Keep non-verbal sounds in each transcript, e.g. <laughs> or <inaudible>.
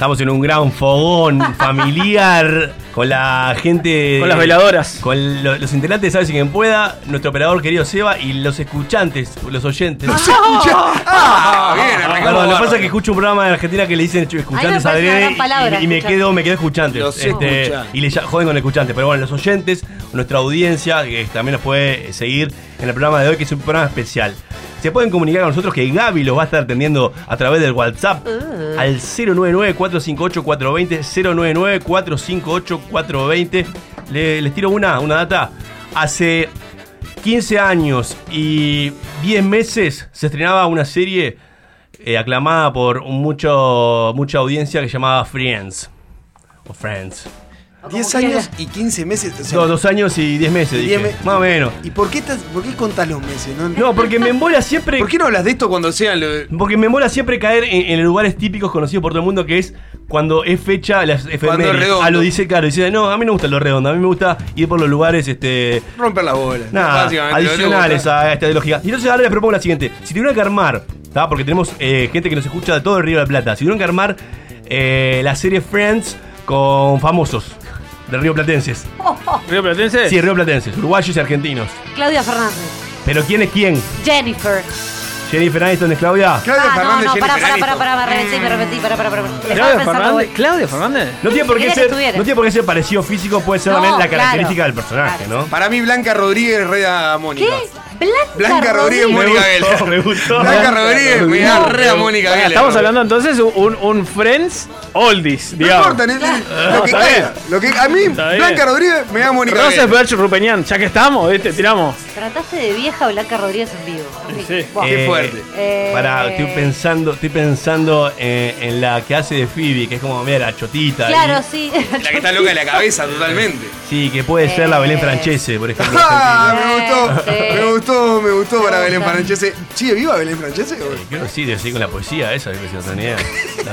Estamos en un gran fogón familiar con la gente. Con las veladoras. Con lo- los integrantes Sabes si quien pueda, nuestro operador querido Seba y los escuchantes, los oyentes. ¡No se escucha! <laughs> ¡Ah! Bien, arrancamos Perdón, lo que bárbaro. pasa es que escucho un programa de Argentina que le dicen "Chu, escuchantes parece una gran palabra, y, y me escuchante. quedo, me quedo escuchantes. Los Este, escuchantes. y le joden con el escuchante. Pero bueno, los oyentes, nuestra audiencia, que también nos puede seguir en el programa de hoy, que es un programa especial. Se pueden comunicar con nosotros que Gaby los va a estar atendiendo a través del WhatsApp al 099-458-420, 099-458-420. Le- les tiro una, una data. Hace 15 años y 10 meses se estrenaba una serie eh, aclamada por mucho, mucha audiencia que se llamaba Friends. O Friends. 10 años y 15 meses. o sea, No, dos años y 10 meses, y dije. 10 me- Más o menos. ¿Y por qué, estás- por qué contás los meses? No, No, porque me embola siempre. ¿Por qué no hablas de esto cuando sean los.? Porque me mola siempre caer en, en lugares típicos conocidos por todo el mundo, que es cuando es fecha las efemérides. redondo. Ah, lo dice, claro, dice, no, a mí no me gusta lo redondo, a mí me gusta ir por los lugares, este. Romper las bolas. Nada, lo adicionales a esta ideología. Y entonces ahora les propongo la siguiente. Si tuvieran que armar, ¿tá? porque tenemos eh, gente que nos escucha de todo el Río de la Plata, si tuvieran que armar eh, la serie Friends con famosos de Río Platenses. <laughs> ¿Río Platense? Sí, Río Platenses, uruguayos y argentinos. Claudia Fernández. Pero ¿quién es quién? Jennifer. Jennifer Aniston es Claudia. Claudia ah, Fernández, no, no, para, para, Aniston. para, me arrepentí, me para, para. Estaba ¿Claudia Fernández? ¿Claudia Fernández? No tiene por qué ser, estuviera. no tiene por qué ser parecido físico, puede ser No, también la claro. característica del personaje, Claro. ¿no? Para mí, Blanca Rodríguez reda a Mónica. ¿Qué? Blanca, Blanca Rodríguez, Mónica Geller. me gustó. Blanca Rodríguez me da re a Mónica. Estamos hablando entonces un, un Friends Oldies, No digamos. importa, ne- ne- lo que está caiga. Lo que, a mí, Está bien. Blanca Rodríguez me da Mónica Geller. Rosesberg Rupeñán, ya que estamos, ¿viste? Tiramos. Trataste de vieja Blanca Rodríguez en vivo. Sí. Buah. Qué fuerte. Eh, Para, estoy pensando, estoy pensando eh, en la que hace de Phoebe, que es como, mira, la chotita. Claro, ahí. sí. La que está loca de la cabeza totalmente. Sí, que puede ser la Belén Eh. Francese, por ejemplo. Ah, me gustó, Sí. me gustó, me gustó para Belén. Francese. ¿Sigue viva Belén Francese? o? Creo que sí, seguir con la poesía esa, no tenía.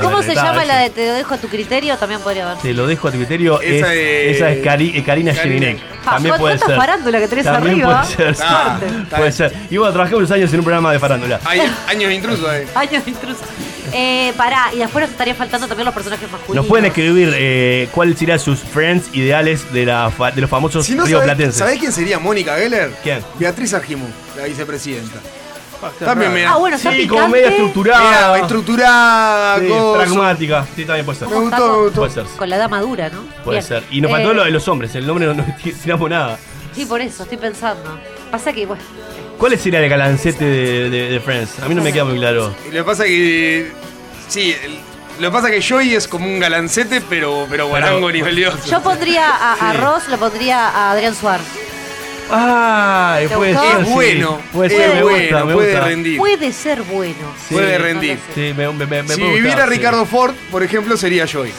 ¿Cómo se llama esa. la de Te lo dejo a tu criterio? También podría haber. Te lo dejo a tu criterio. Esa es, es- esa es Cari- eh, Karina. Jelinek. Ja, También ¿cuánta puede ser. farándula que tenés También arriba? puede ser. Ah, puede ser. Y bueno, trabajé unos años en un programa de farándula. Hay años de intruso ahí. Años de intruso. Eh, pará, y después nos estaría faltando también los personajes masculinos. Nos pueden escribir eh, cuáles serían sus friends ideales de, la fa- de los famosos Si no río sabés, platenses. ¿sabés quién sería Mónica Geller? ¿Quién? Beatriz Argimú, la vicepresidenta. También me Ah, da. bueno, está Sí, picante. como media estructurada. Mira, estructurada, Sí, coso. pragmática. Sí, también puede ser. Me ¿Cómo gustó, está me con- gustó. Puede ser. Con la edad madura, ¿no? Puede Bien. ser. Y nos faltó Eh, lo de los hombres. El nombre no, <laughs> no tiramos nada. Sí, por eso, estoy pensando. Pasa que, bueno. ¿Cuál sería el galancete de, de- de Friends? A mí no me queda muy claro. Y lo que pasa que. Sí, lo que pasa que Joey es como un galancete, pero, pero guarango nivel Dios. Yo pondría a, a Ross, lo pondría a Adrián Suárez. Ay, ¿Te puede gustó? ser. Es sí. bueno, Puede es ser, me bueno, gusta, me puede gusta. rendir. Puede ser bueno. Sí. Puede rendir. lo sé. Sí, me, me, me, me Si puede viviera sí. Ricardo Ford, por ejemplo, sería Joey.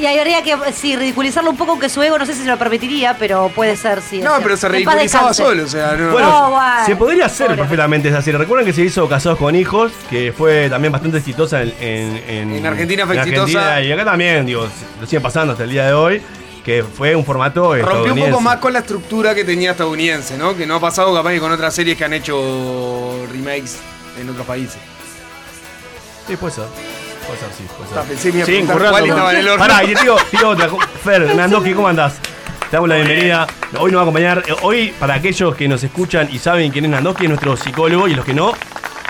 Y ahí habría que, sí, ridiculizarlo un poco, aunque su ego no sé si se lo permitiría, pero puede ser, sí. No, pero se cierto. En paz ridiculizaba descanse. solo, o sea, no. Bueno, No, bueno. se podría hacer Pobre. perfectamente esa serie. Recuerden que se hizo Casados con Hijos, que fue también bastante exitosa en, en, En Argentina fue en exitosa. Argentina, y acá también, digo, lo sigue pasando hasta el día de hoy, que fue un formato Rompió un poco estadounidense. más con la estructura que tenía estadounidense, ¿no? Que no ha pasado capaz que con otras series que han hecho remakes en otros países. Sí, puede ser. Puede ser, sí, puede ser. en el horno. Pará, y te digo, otra. Fer, Nandoki, ¿cómo andás? Te damos la bienvenida. Hoy nos va a acompañar. eh, Hoy, para aquellos que nos escuchan y saben quién es Nandoki, es nuestro psicólogo, y los que no,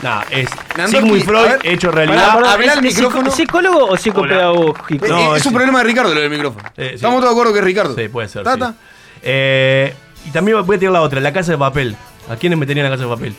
nada, es Nandoki, Sigmund a Freud ver. hecho realidad. ¿es- al es micrófono. ¿Psicólogo o psicopedagógico? No, es es- un problema de Ricardo lo del micrófono. Eh, sí. Estamos todos de acuerdo que es Ricardo. Sí, puede ser. ¿Tata? sí. Eh, y también voy a tirar la otra, la casa de papel. ¿A quiénes meterían en la casa de papel?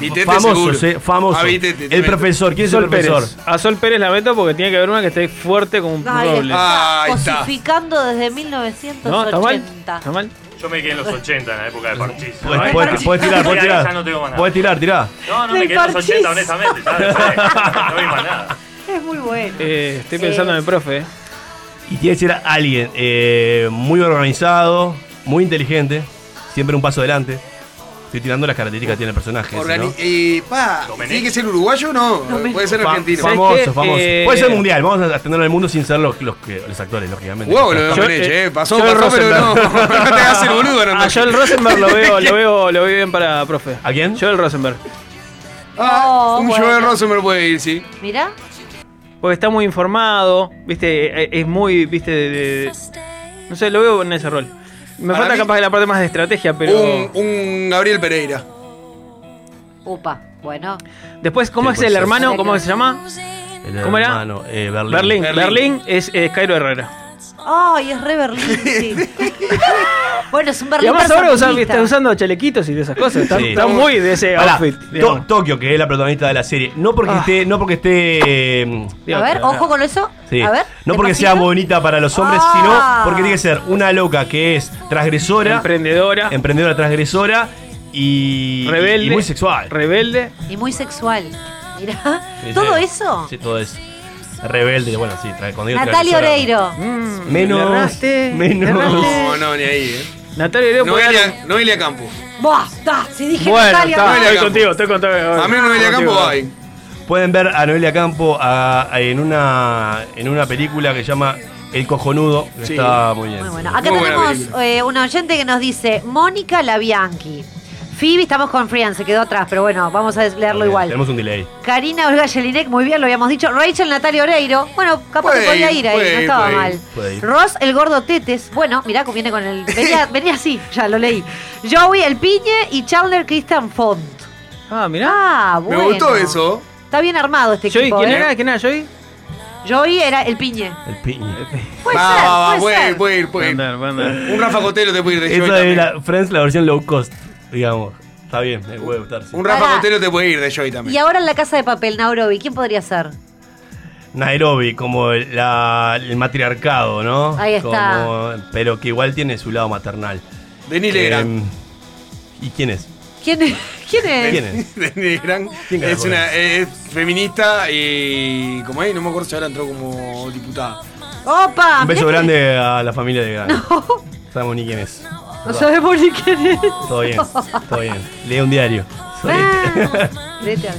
Vitete seguro. eh, famosos. Ah, Vitete, el profesor, ¿quién es el profesor? Pérez. A Sol Pérez la meto porque tiene que haber una que esté fuerte como un Ahí está. cosificando desde ¿No? ¿Está mal? 1980. ¿Está mal? Yo me quedé en los 80, en la época de Parchís. Puedes, puedes- puedes tirar, puedes Ya tirar. no tengo más nada. Puedes tirar, tirá. No, no, me quedé en los Parchís. 80, honestamente. ya no vi más nada. Es muy bueno. Eh, estoy pensando en el profe. eh. Y tiene que ser alguien eh, muy organizado, muy inteligente, siempre un paso adelante. Estoy tirando las características que tiene el personaje. ese, Organi- ¿no? eh, pa. ¿tiene que ser uruguayo o no? Puede ser Fa- argentino. ¿Sabes famoso, famoso. Eh, Puede ser mundial, vamos a tenerlo en el mundo sin ser los, los, los actores, lógicamente. Wow, lo de eh, eh. Pasó, Joel pasó, pero no. <laughs> No te hagas el boludo, A no. Joel Rosenberg lo veo, lo veo, lo veo bien para profe. ¿A quién? Joel Rosenberg. Ah, Oh, un bueno. Joel Rosenberg puede ir, sí. Mirá. Porque está muy informado, viste, eh, es muy, viste, de, de- no sé, lo veo en ese rol. Me Para falta mí- capaz de la parte más de estrategia, pero Un, un Gabriel Pereira. Upa, bueno. después, ¿cómo Sí, es puede el ser. hermano? ¿Cómo se llama? El ¿Cómo era? hermano, eh, Berlín. Berlín. Berlín. Berlín, es, es Cairo Herrera. Ay, es re Berlín, sí. <laughs> bueno, es un Y Berlín además ahora usa- personalista. está usando chalequitos y de esas cosas. Está, Sí. está muy de ese outfit. To- digamos. Tokio, que es la protagonista de la serie. No porque Ah. esté, no porque esté. eh, A ver, ojo con eso. sí, A ver. no porque sea bonita para los hombres, Ah. sino porque tiene que ser una loca que es transgresora, Emprendedora, emprendedora transgresora y, rebelde. y muy sexual. Rebelde. Y muy sexual. Mirá. Sí, ¿Todo sí. eso? Sí, todo eso. Rebelde, bueno, sí, digo Natalia Oreiro. Mm, Menos- erraste, menos-. No, no, ni ahí, eh. Natalia Oreiro Noelia, Noelia Campo. Buah, está. Si dije Bueno, Natalia. está, Noelia estoy Campo. contigo, estoy contigo. A mí Noelia Campo Contigo. hay. Pueden ver a Noelia Campo a- a- en, una, en una película que se llama El Cojonudo, Sí. está muy bien. Muy bueno. Acá Muy tenemos eh, un oyente que nos dice Mónica Labianchi. Phoebe, estamos con Frian, se quedó atrás, pero bueno, vamos a leerlo Bien, igual. Tenemos un delay. Karina Olga Jelinek, muy bien, lo habíamos dicho. Rachel Natalia Oreiro, bueno, capaz Puede que podía ir, ir ahí, puede no estaba puede mal. puede ir. Ross, el gordo Tetes, bueno, mirá, viene con el. Venía, <laughs> venía así, ya lo leí. Joey, el piñe y Chandler Christian Font. Ah, mirá. Ah, Me bueno. gustó eso. Está bien armado este Joey, equipo. ¿quién ¿eh? era? ¿Quién era Joey? Joey era el piñe. El piñe. Puede va, ser, va, va, puede puede ser. ir, puede ir, puede Va a ir. andar, va a andar. Un Rafa Cotelo te puede ir de Joey Esa es también. la Friends, la versión low cost, digamos. Está bien, me puede gustar. sí. Un Rafa Pará. Te puede ir de Joey Y también. ahora en la casa de papel, Nairobi, ¿quién podría ser? Nairobi, como el, la- el matriarcado, ¿no? Ahí está. Como- pero que igual tiene su lado maternal. Denis Eh, Legrand. ¿Y quién es? ¿Quién es? ¿Quién es? ¿Quién es? <laughs> Denis Legrand ¿Quién es carajo una es feminista y como ahí no me acuerdo si ahora entró como diputada. ¡Opa! Un beso que- grande a la familia de Gran. <laughs> No sabemos ni quién es. No sabemos ni quién es. Todo bien, todo bien. Lee un diario. Ah, vete a-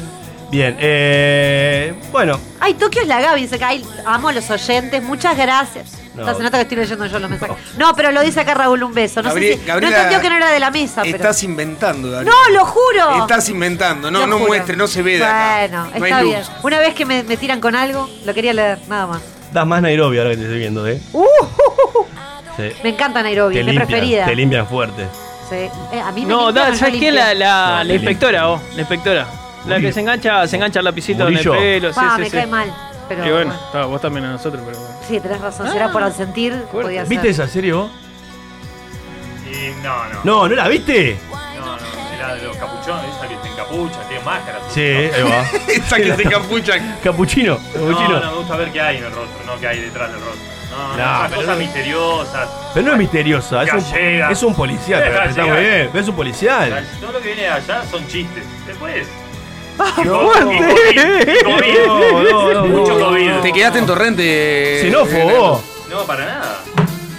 Bien, eh, bueno, Ay, Tokio es la Gaby, dice que ay, amo a los oyentes, muchas gracias. No. Se nota que estoy leyendo yo los mensajes. No, pero lo dice acá Raúl, un beso. No Gabri- sé si. Gabriela, no entendió que no era de la mesa, pero. Estás inventando, Gabriel. ¡No, lo juro! Estás inventando, no, Lo no juro. muestre, no se ve de acá. Bueno, No está luz. bien. Una vez que me, me tiran con algo, lo quería leer, nada más. das más Nairobi ahora que te estoy viendo, ¿eh? Uh, Sí. me encanta Nairobi, Te es mi limpian, preferida. te limpian fuerte. Sí. Eh, a mí me No, da, ¿sabes quién? limpio. La, la, No, la inspectora, vos, la inspectora. La que se engancha, se engancha el lapicito Murillo. en el pelo. Sí, Pa, sí, me sí. cae mal. Pero, y bueno, bueno. está, vos también a nosotros, pero bueno. Sí, tenés razón. Será por al sentir, podía ser. ¿Viste esa serie vos? Y no, no. No, ¿no la viste? No, no. Era de los capuchones, esa que te encapucha, tiene máscara. Sí, ahí va. <laughs> Esa que se capucha. Capuchino, No, capuchino. no, me gusta ver qué hay en el rostro, no qué hay detrás del rostro. No, pero cosas no- misteriosas. Pero no es misteriosa, es un, Gallega. es un policial, Deja pero está llegar. muy bien, pero es un policial. Todo lo que viene de allá son chistes. Después. <laughs> No, no, no, Mucho no. COVID. Te quedaste en torrente. Xenófobo. No, para nada.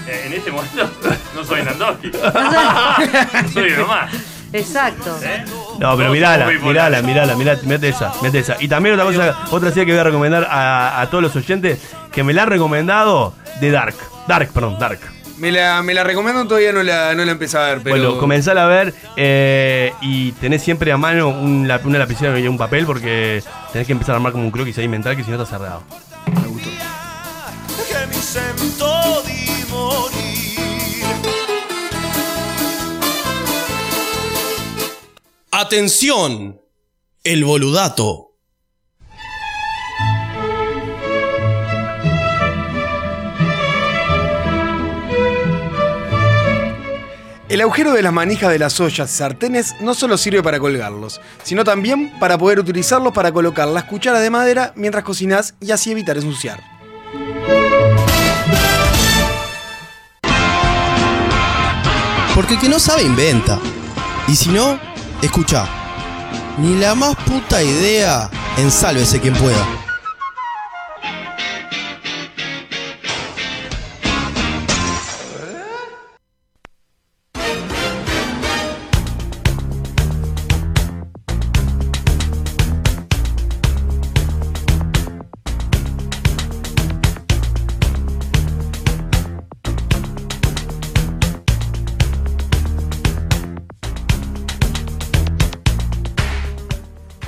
Eh, En este momento <laughs> no soy Nandowski. <laughs> soy uno más. Exacto. ¿eh? No, pero mirala, mirala, mirala, mirala, mirate esa, mirate esa. Y también otra cosa, otra serie que voy a recomendar a, a todos los oyentes, que me la han recomendado, de Dark. Dark, perdón, Dark. Me la, me la recomiendo, todavía no la, no la empecé a ver, pero. Bueno, comenzala a ver eh, y tenés siempre a mano un, una lapicera y un papel porque tenés que empezar a armar como un croquis ahí mental que si no está cerrado. Me gustó. Atención, el boludato. El agujero de las manijas de las ollas y sartenes no solo sirve para colgarlos, sino también para poder utilizarlos para colocar las cucharas de madera mientras cocinas y así evitar ensuciar. Porque el que no sabe inventa. Y si no, escucha. Ni la más puta idea, ensálvese quien pueda.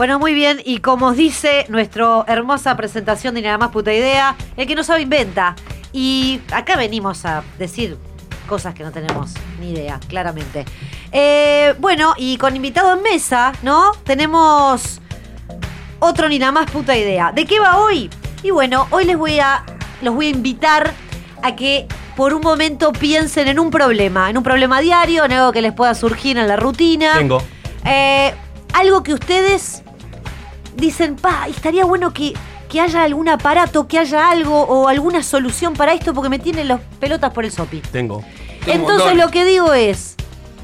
Bueno, muy bien, y como os dice nuestra hermosa presentación de Nada más puta idea, el que no sabe inventa. Y acá venimos a decir cosas que no tenemos ni idea, claramente. Eh, bueno, y con invitado en mesa, ¿no? Tenemos otro ni nada más puta idea. ¿De qué va hoy? Y bueno, hoy les voy a los voy a invitar a que por un momento piensen en un problema, en un problema diario, en algo que les pueda surgir en la rutina. Tengo. Eh, algo que ustedes dicen, pa, estaría bueno que, que haya algún aparato, que haya algo o alguna solución para esto porque me tienen los pelotas por el sopi. Tengo. Entonces lo que digo es,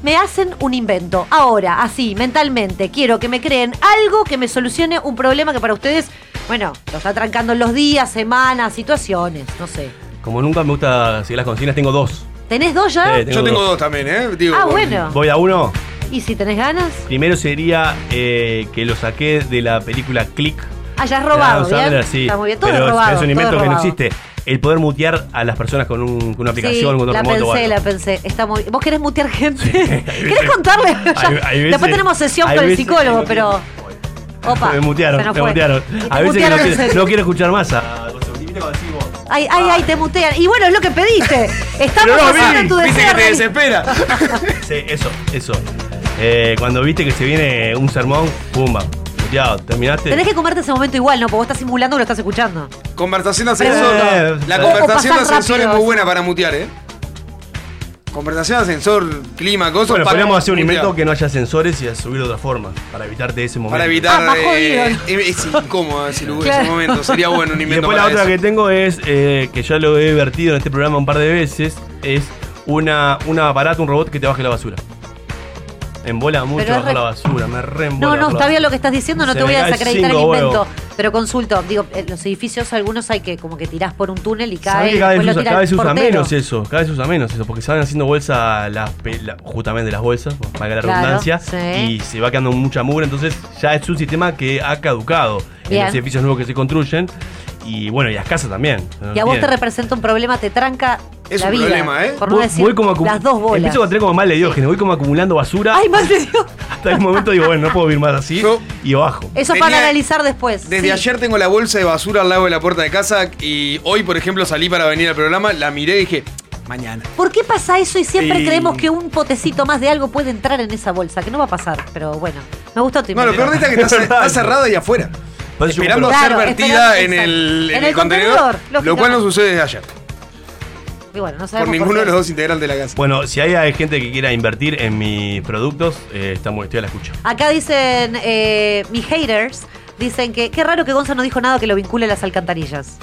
me hacen un invento. Ahora, así, mentalmente, quiero que me creen algo que me solucione un problema que para ustedes, bueno, lo está trancando en los días, semanas, situaciones, no sé. Como nunca me gusta seguir las consignas, tengo dos. ¿Tenés dos ya? Sí, Yo tengo dos también, ¿eh? Digo, ah, bueno. Voy a uno. ¿Y si tenés ganas? Primero sería eh, que lo saqué de la película Click. Ah, ya has robado, sí. Está muy bien, todo Pero es es- robado. es un invento es que no existe. El poder mutear a las personas con, un- con una Sí, aplicación, con un la remoto o pensé, la pensé. Está muy... ¿Vos querés mutear gente? <laughs> ¿Querés contarle? hay- <laughs> Ya. hay veces- Después tenemos sesión con el psicólogo, pero... Opa, <laughs> me mutearon, me mutearon. A veces que no en quiero, serio. no quiero escuchar más a. Ay, ay, ay, te mutean. Y bueno, es lo que pediste. Estamos no, haciendo Vivi, tu Viste deseo. que te desespera. Sí, eso, eso. Eh, cuando viste que se viene un sermón, pumba. Muteado, terminaste. Tenés que comerte ese momento igual, ¿no? Porque vos estás simulando que lo estás escuchando. Conversación de ascensor. Eh, La conversación de ascensor es muy buena para mutear, ¿eh? Conversación de ascensor, clima, cosas. Bueno, podríamos hacer un invento que no haya sensores y a subir de otra forma, para evitarte ese momento. Para evitar. Ah, más eh, <laughs> es incómodo ese, lugar, Claro. ese momento. Sería bueno un Y invento después la otra eso. que tengo es, eh, que ya lo he vertido en este programa un par de veces, es una, un aparato, un robot que te baje la basura. Embola mucho bajar re- la basura, me re No, embola no, bajar está bien lo que estás diciendo, no Se te voy a desacreditar el invento. Pero consulto, digo, los edificios algunos hay que como que tirás por un túnel y cae. ¿Sabés que y cada vez, usa, cada vez se usa menos eso, cada vez se usa menos eso, porque se van haciendo bolsas, las, la- justamente las bolsas, valga la Claro, redundancia, sí. y se va quedando mucha mugre, entonces ya es un sistema que ha caducado Bien. en los edificios nuevos que se construyen, y bueno, y las casas también. Y a vos te representa un problema, te tranca Es la un vida. problema, ¿eh? Por no Voy- decir voy como las dos bolas. Empiezo a tener como mal de diógenes, voy como acumulando basura. Ay, mal de Dios. <laughs> Hasta el momento digo, bueno, no puedo vivir más así. Yo- y bajo. Eso Tenía- para analizar después. Desde sí. ayer tengo la bolsa de basura al lado de la puerta de casa y hoy, por ejemplo, salí para venir al programa, la miré y dije, mañana. ¿Por qué pasa eso y siempre Y- creemos que un potecito más de algo puede entrar en esa bolsa? Que no va a pasar, pero bueno. Me gustó tu No, lo peor de esta es que está, <laughs> está cerrada ahí afuera. Yo Esperando a ser Claro, vertida esperando- en el, exacto. en el contenedor, lo cual no sucede desde ayer. Y bueno, no Por ninguno de los dos integrantes de la casa. Bueno, si hay, hay gente que quiera invertir en mis productos, eh, estamos, estoy a la escucha. Acá dicen, eh, mis haters, dicen que qué raro que Gonza no dijo nada que lo vincule a las alcantarillas.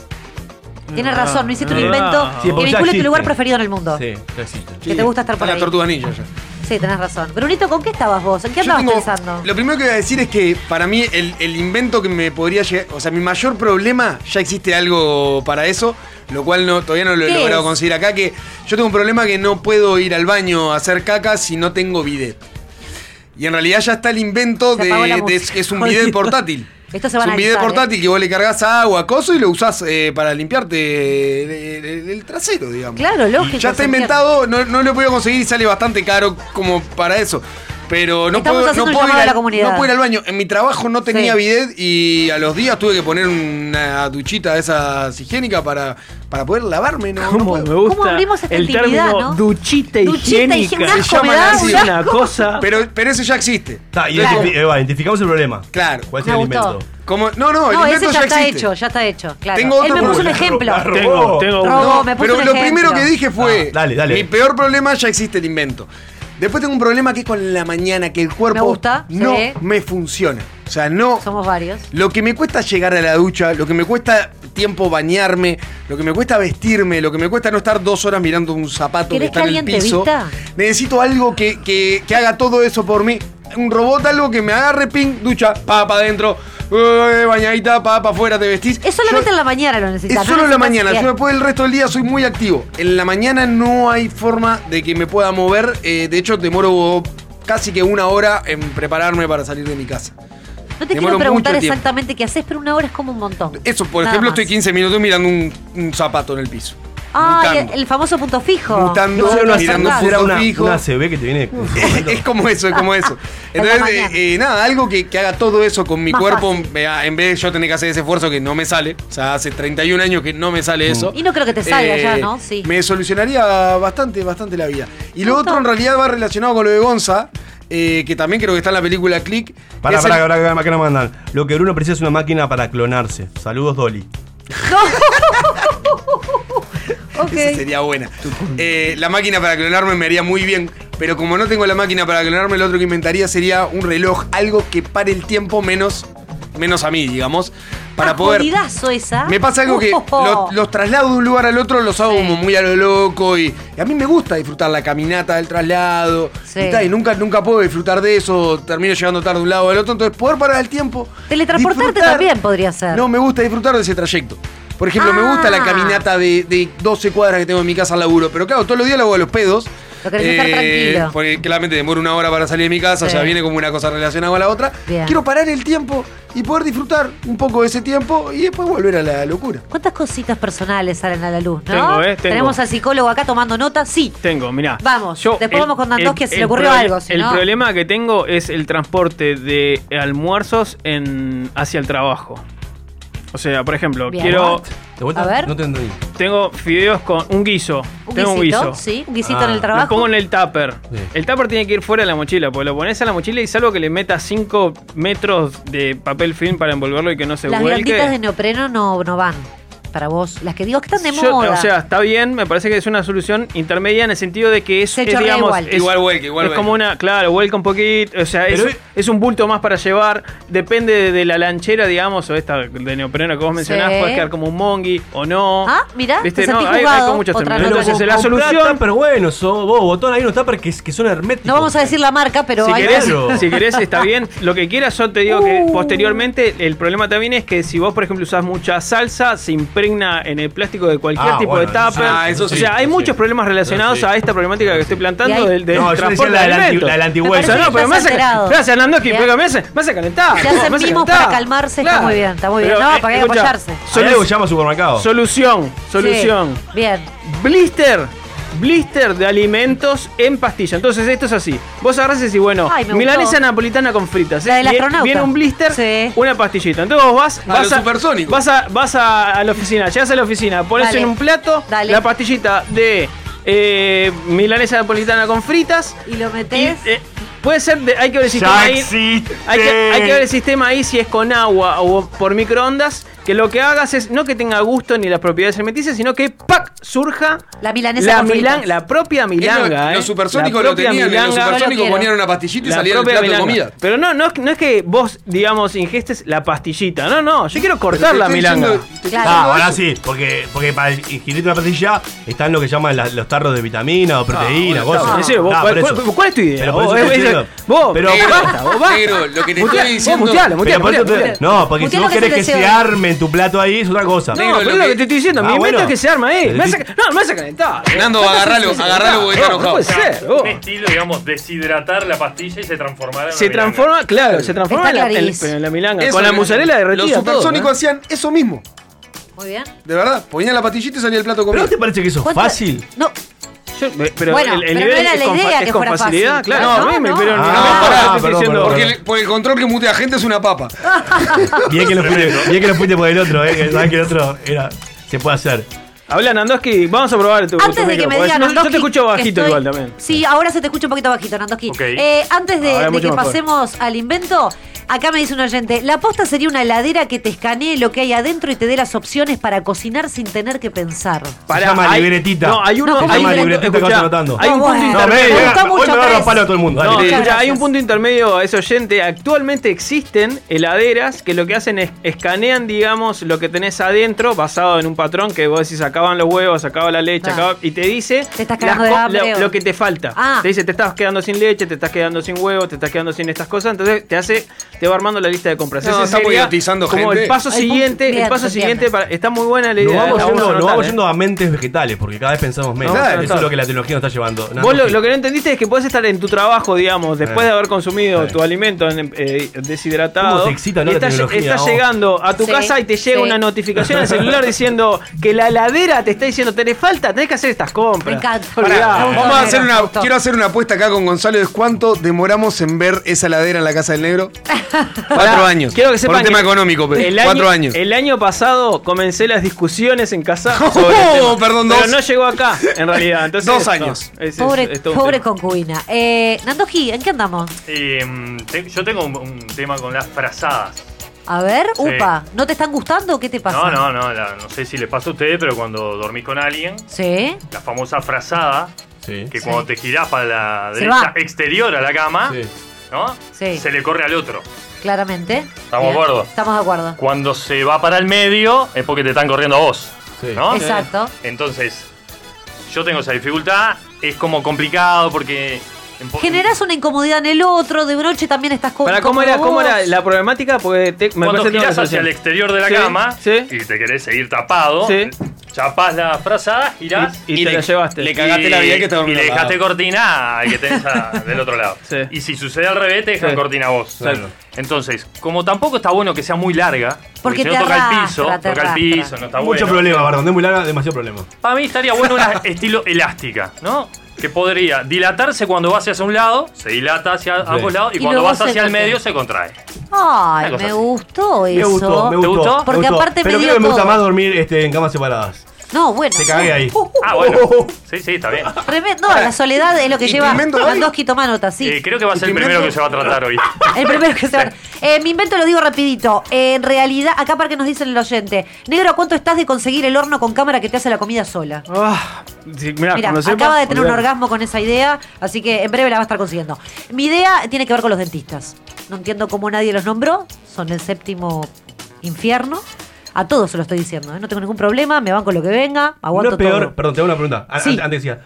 Tienes Ah, razón, no hiciste un ah. invento Sí, que vincule tu lugar preferido en el mundo. Sí, ya existe. que te gusta estar por ahí. la tortuga ninja ya. Sí, tenés razón. Brunito, ¿con qué estabas vos? ¿En qué tengo- pensando? Lo primero que voy a decir es que para mí el, el invento que me podría llegar, o sea, mi mayor problema, ya existe algo para eso, lo cual no, todavía no lo he ¿Qué logrado es? conseguir acá, que yo tengo un problema que no puedo ir al baño a hacer caca si no tengo bidet. Y en realidad ya está el invento de, es un bidet <laughs> portátil. Esto se es van un a bidet avisar, portátil que vos le cargas agua, coso y lo usás eh, para limpiarte eh, el, el- el trasero, digamos. Claro, lógico. Ya está inventado, no, no lo he podido conseguir y sale bastante caro como para eso. Pero no Estamos puedo, no puedo ir a la al, comunidad. no puedo ir al baño. En mi trabajo no tenía Sí. bidet y a los días tuve que poner una duchita de esas higiénicas para, para poder lavarme. No, no ¿Cómo puedo. me gusta ¿Cómo abrimos esta el término no? duchita Duchita higiénica? Se llaman así. una cosa... Pero, pero ese ya existe. Está, Claro. eh, identificamos el problema. Claro. ¿Cuál es Me el gustó. invento? Como, no, no, el No, invento ese ya, está existe. hecho, ya está hecho. Claro. Tengo Él otro me puso un ejemplo. La robó. Tengo, tengo uno. Robó, No, me puso pero un lo ejemplo. primero que dije fue, Ah, dale, dale. mi peor problema ya existe el invento. Después tengo un problema que es con la mañana, que el cuerpo Me gusta, no sí. me funciona. O sea, no... Somos varios. Lo que me cuesta llegar a la ducha, lo que me cuesta tiempo bañarme, lo que me cuesta vestirme, lo que me cuesta no estar dos horas mirando un zapato que ¿Querés está que en el piso. vista? Necesito algo que, que- que haga todo eso por mí. Un robot, algo que me agarre, ping, ducha, pa, pa adentro, eh, bañadita, pa, pa afuera, te vestís. Es solamente Yo- en la mañana lo necesitas. es no solo en la mañana. Yo después del resto del día soy muy activo. En la mañana no hay forma de que me pueda mover. eh, de hecho, demoro casi que una hora en prepararme para salir de mi casa. No te demoro quiero preguntar exactamente qué haces, pero una hora es como un montón. Eso, por Nada ejemplo, más. estoy 15 minutos mirando un, un zapato en el piso. Ah, el, el famoso punto fijo. Mutando, No, no, mirando no, punto una, fijo. una CB que te viene. <laughs> es como eso, es como eso. <laughs> Entonces, eh, eh, nada, algo que, que haga todo eso con mi Más cuerpo, fácil. eh, en vez de yo tener que hacer ese esfuerzo que no me sale. O sea, hace 31 años que no me sale eso. Y no creo que te salga Eh, ya, ¿no? Sí. Me solucionaría bastante, bastante la vida. Y lo otro en realidad va relacionado con lo de Gonza, eh, que también creo que está en la película Click. que pará, el- pará, pará, acá nos mandan. Lo que Bruno precisa es una máquina para clonarse. Saludos, Dolly. <laughs> <laughs> Esa sería buena. Eh, la máquina para clonarme me haría muy bien, pero como no tengo la máquina para clonarme, lo otro que inventaría sería un reloj, algo que pare el tiempo menos, menos a mí, digamos, para Ah, poder... esa. Me pasa algo que <laughs> Oh. los, los traslados de un lugar al otro los hago Sí. como muy a lo loco y, y a mí me gusta disfrutar la caminata del traslado Sí. y, tal, y nunca, nunca puedo disfrutar de eso, termino llegando tarde de un lado al otro, entonces poder parar el tiempo. Teletransportarte disfrutar- también podría ser. No, me gusta disfrutar de ese trayecto. Por ejemplo, me gusta la Ah. caminata de, de 12 cuadras que tengo en mi casa al laburo, pero claro, todos los días lo hago a los pedos. Lo querés estar tranquilo. Porque claramente demoro una hora para salir de mi casa, Sí. o sea, viene como una cosa relacionada con la otra. Bien. Quiero parar el tiempo y poder disfrutar un poco de ese tiempo y después volver a la locura. ¿Cuántas cositas personales salen a la luz, no? Tengo, ¿eh? Tengo. Tenemos al psicólogo acá tomando nota. Sí. Tengo, mirá. Vamos, después vamos con Nandowski, si le el ocurrió algo, si el no- problema que tengo es el transporte de almuerzos en, hacia el trabajo. O sea, por ejemplo, Bien. quiero. ¿De vuelta? A ver. No te entendí. Tengo fideos con un guiso. Un tengo guisito, un guiso. sí, un guisito Ah, en el trabajo. Lo pongo en el tupper. Sí. El tupper tiene que ir fuera de la mochila, porque lo pones a la mochila y salvo que le metas 5 metros de papel film para envolverlo y que no se Las vuelque. blanditas de neopreno no, no van para vos. Las que digo que están de Yo- moda. o sea, está bien, me parece que es una solución intermedia en el sentido de que es, Se es, chorrea digamos, igual. es, Igual vuelca, igual es vuelca. como una, claro, vuelca un poquito, o sea, es, Pero- es un bulto más para llevar, depende de, de la lanchera, digamos, o esta de neopreno que vos mencionás, Sí. puede quedar como un mongi o no. Ah, mirá, ¿Viste? te No, hay, hay jugado, con muchos otra términos. nota. Entonces, la solución... Pero bueno, sos vos, botón, hay unos tuppers que, que son herméticos. no vamos a decir la marca, pero Si hay querés, si querés, está bien. Lo que quieras, yo te digo que Uh. posteriormente el problema también es que si vos, por ejemplo, usás mucha salsa, se impregna en el plástico de cualquier Ah, tipo bueno, de tupper. eso- Ah, eso o sea, hay muchos problemas relacionados sí. a esta problemática que estoy plantando del, del No, yo decía transporte la de alimentos. la la antigüedad. O sea, no, que pero me hace, gracias, Nandoski, pero me hace, me hace calentar. Se hacen mimos para calmarse, está muy bien, está muy bien. No, para que apoyarse. Se llama supermercado. solución, solución. Bien. Blister. Blister de alimentos en pastilla. Entonces, esto es así. Vos agarrás y decís, bueno, Ay, me milanesa gustó. napolitana con fritas. La del Viene- astronauta. Viene un blister, Sí. una pastillita. Entonces vos vas, A vas, vas, a, vas a, a la oficina, llegas a la oficina, pones Dale. en un plato Dale. la pastillita de eh, milanesa napolitana con fritas. Y lo Y, metés. eh, puede ser, de- hay que ver el sistema Ya ahí. Hay que, hay que ver el sistema ahí si es con agua o por microondas. Que lo que hagas es no que tenga gusto ni las propiedades alimenticias, sino que ¡pac! surja La milanesa la, milan- la propia Es lo- milanga. ¿eh? Los supersónicos La lo tenían, en los milanga. Yo lo supersónicos ponían una pastillita y La salía propia plato de milanga. comida. Pero no, no, es- no es que vos, digamos, ingestes la pastillita. No, no, yo quiero cortar la milanga. diciendo- Claro. Ah, ahora sí, porque, porque para ingerir una pastilla están lo que llaman la- los tarros de vitamina o proteína, Ah, bueno, cosas. Vos, Ah, ¿cuál, cuál- cuál es tu idea? Pero por Vos, eh, eh, diciendo. vos, Pero- eh, basta, vos basta. Negro, lo que te estoy diciendo. No, porque si vos querés que se desea. En tu plato ahí es otra cosa. No, Negro, pero lo es lo que- que te estoy diciendo. Ah, Mi invento bueno. es que se arma ahí. Me no, me hace calentar. Nando, ¿Cuántas agarralo, agarralo porque está No, no enojado. puede ser. un estilo, digamos, deshidratar la pastilla y se transformará en Se transforma, claro, se transforma en la, en, clarísimo. en la milanga. Con la mozzarella derretida. Los supersónicos ¿eh? hacían eso mismo. Muy bien. De verdad. Ponían la pastillita y salía el plato de ¿Pero te parece que eso es ¿Cuánto- fácil? No, Yo- pero Bueno, el, el pero nivel no era es la con, idea fa- que es con fuera facilidad, fácil. claro. No, mí me no. pero Ah, no, pará, perdón, diciendo- perdón, Porque perdón. el, por el control que mutea gente es una papa. <laughs> Bien que lo fuiste, bien que lo fuiste por el otro, eh, que sabes que el otro era, se puede hacer. Habla Nandoski, vamos a probar tu, antes tu de que micro, me digan no- Yo Nandoski, te escucho bajito estoy- igual también. Sí, ahora se te escucha un poquito bajito, Nandoski. Ok. Eh, antes de, que mejor. pasemos al invento, acá me dice un oyente, la posta sería una heladera que te escanee lo que hay adentro y te dé las opciones para cocinar sin tener que pensar. Se llama hay- libretita. No, hay uno. No, hay libretita que anotando. Hay un punto bueno. No, me, intermedio. Me gusta hoy mucho, me palo a todo el mundo. No, hay un punto intermedio a ese oyente. Actualmente existen heladeras que lo que hacen es escanean, digamos, lo que tenés adentro, basado en un patrón que vos decís, acaban los huevos, acaba la leche, Claro. acaba- y te dice Te estás las cagando de co- hambre, lo, o- lo que te falta. Ah. Te dice, te estás quedando sin leche, te estás quedando sin huevos, te estás quedando sin estas cosas. Entonces te hace, te va armando la lista de compras. No, sería idiotizando como gente. el paso Ay, siguiente, el paso siguiente para- está muy buena la idea. Nos vamos, yendo, vamos a nos anotar, vamos eh. yendo a mentes vegetales, porque cada vez pensamos menos. Eso es lo que la tecnología nos está llevando. Vos lo, que no entendiste es que podés estar en tu trabajo, digamos, después Eh. de haber consumido Sí. tu alimento en- eh, deshidratado. ¿Cómo te excita, no, y la estás, vos? llegando a tu Sí, casa y te llega sí. una notificación al celular <laughs> diciendo que la heladera te está diciendo, te le falta, tenés que hacer estas compras. Me encanta. Olvidá. Me gustó, Vamos a hacer una. Quiero hacer una apuesta acá con Gonzalo. ¿Es cuánto demoramos en ver esa ladera en la casa del negro? <laughs> Cuatro años. Quiero que sepan Por un tema que económico, pero el cuatro año- años. El año pasado comencé las discusiones en casa. Oh, <laughs> sobre el tema, perdón, pero dos. no llegó acá, en realidad. <laughs> Entonces, Dos años. es- Pobre, es pobre concubina. Eh, Nandoji, ¿en qué andamos? Eh, te- yo tengo un, un tema con las frazadas. A ver, Sí. upa, ¿no te están gustando o qué te pasa? No, no, no, la- no sé si les pasa a ustedes, pero cuando dormís con alguien, ¿Sí? la famosa frazada, Sí. que Sí. cuando te girás para la derecha exterior a la cama, Sí. ¿No? Sí. Se le corre al otro. Claramente. ¿Estamos de acuerdo? Estamos de acuerdo. Cuando se va para el medio es porque te están corriendo a vos. Sí. ¿No? Exacto. Entonces, yo tengo esa dificultad, es como complicado porque... Generás una incomodidad en el otro, de noche también estás con Para, ¿cómo, era, ¿Cómo era la problemática? Porque te, me Cuando girás hacia el exterior de la Sí, cama sí. y te querés seguir tapado, Sí. chapás la frazada, girás Y, y Y te le- la llevaste. le cagaste la vida que y le dejaste lado. cortina al que tenés a- <laughs> del otro lado. Sí. Y si sucede al revés, te dejan Sí. cortina vos. Claro. Entonces, como tampoco está bueno que sea muy larga, porque, Porque si te no toca arrastra, el piso, te toca el piso, no está Mucho bueno. problema, Bardón. Es muy larga, demasiado problema. Para mí estaría bueno una <laughs> estilo elástica, ¿no? Que podría dilatarse cuando vas hacia un lado, se dilata hacia ambos lados, y, Y cuando vas hacia el medio se contrae. Ay, me así. gustó eso. Me gustó, me ¿Te gustó. me Porque gustó. aparte me Pero dio creo que me gusta más dormir este, en camas separadas. No, bueno. Te cagué ahí. Ah, <laughs> bueno. Sí, sí, está bien. Tremendo. No, la soledad es lo que ¿Y lleva tu invento de hoy? Nandoski toma nota, sí. Eh, creo que va a ¿Y ser el primero invento? que se va a tratar hoy. <laughs> El primero que se va. Eh, mi invento lo digo rapidito. Eh, en realidad, acá para que nos dice el oyente, Negro, ¿a cuánto estás de conseguir el horno con cámara que te hace la comida sola? Ah, sí, mirá, Mira, cuando sepa, acaba de tener un orgasmo con esa idea, así que en breve la va a estar consiguiendo. Mi idea tiene que ver con los dentistas. No entiendo cómo nadie los nombró. Son el séptimo infierno. A todos se lo estoy diciendo. ¿eh? No tengo ningún problema, me van con lo que venga, aguanto no es peor, todo. perdón, te hago una pregunta. Sí. Antes decía,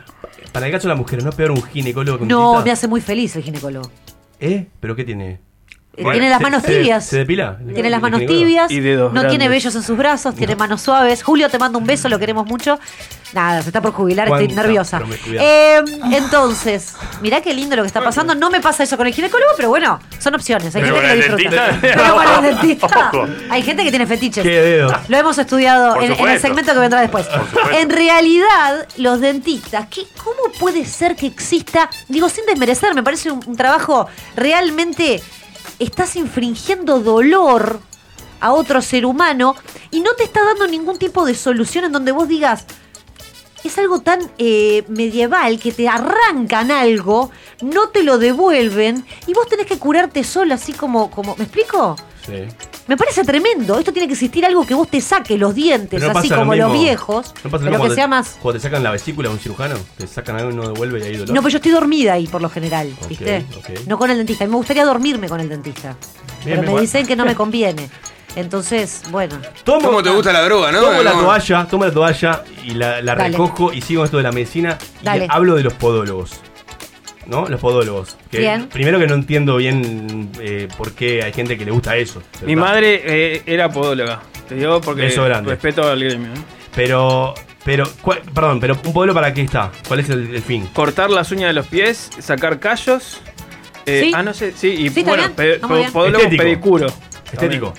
para el caso de las mujeres, ¿no es peor un ginecólogo que un No, me hace muy feliz el ginecólogo. ¿Eh? ¿Pero qué tiene? Eh, Bueno, tiene las ¿Se- manos se- tibias. ¿Se depila? Tiene las ¿El manos tibias, Y dedos no tiene vellos en sus brazos, tiene manos suaves. Julio, te mando un beso, lo queremos mucho. Nada, se está por jubilar, estoy nerviosa. Eh, entonces, mirá qué lindo lo que está pasando. No me pasa eso con el ginecólogo, pero bueno, son opciones. Hay Pero gente que lo disfruta. <laughs> Pero con el dentista. <laughs> Hay gente que tiene fetiches. Qué dedo. Lo hemos estudiado en, en el segmento que vendrá después. En realidad, los dentistas, ¿qué, ¿cómo puede ser que exista? Digo, sin desmerecer, me parece un, un trabajo realmente. Estás infringiendo dolor a otro ser humano y no te está dando ningún tipo de solución en donde vos digas. Es algo tan eh, medieval que te arrancan algo, no te lo devuelven y vos tenés que curarte solo, así como, como. ¿Me explico? Sí. Me parece tremendo. Esto tiene que existir algo que vos te saque los dientes, Pero no así pasa lo como los viejos. ¿No pasa lo pero mismo que cuando sea te- más. Cuando te sacan la vesícula a un cirujano, te sacan algo y no devuelve y hay dolor. No, pero yo estoy dormida ahí por lo general, Ok, ¿viste? ok. No con el dentista. A mí me gustaría dormirme con el dentista. pero me bien. dicen que no me <laughs> conviene. Entonces, bueno. Tomo- ¿Cómo te gusta la droga, no? Tomo la No. toalla, tomo la toalla y la, la Dale. recojo y sigo esto de la medicina y Dale. hablo de los podólogos. ¿No? Los podólogos. Que Bien. Primero que no entiendo bien eh, por qué hay gente que le gusta eso. Mi madre eh, era podóloga. Te digo porque respeto al gremio. ¿eh? Pero, pero, ¿cuál- perdón, pero un podólogo para qué está? ¿Cuál es el, el fin? Cortar las uñas de los pies, sacar callos. eh, Sí. Ah, no sé, sí, y Sí, bueno, pe- podólogo Estético. pedicuro. Estético.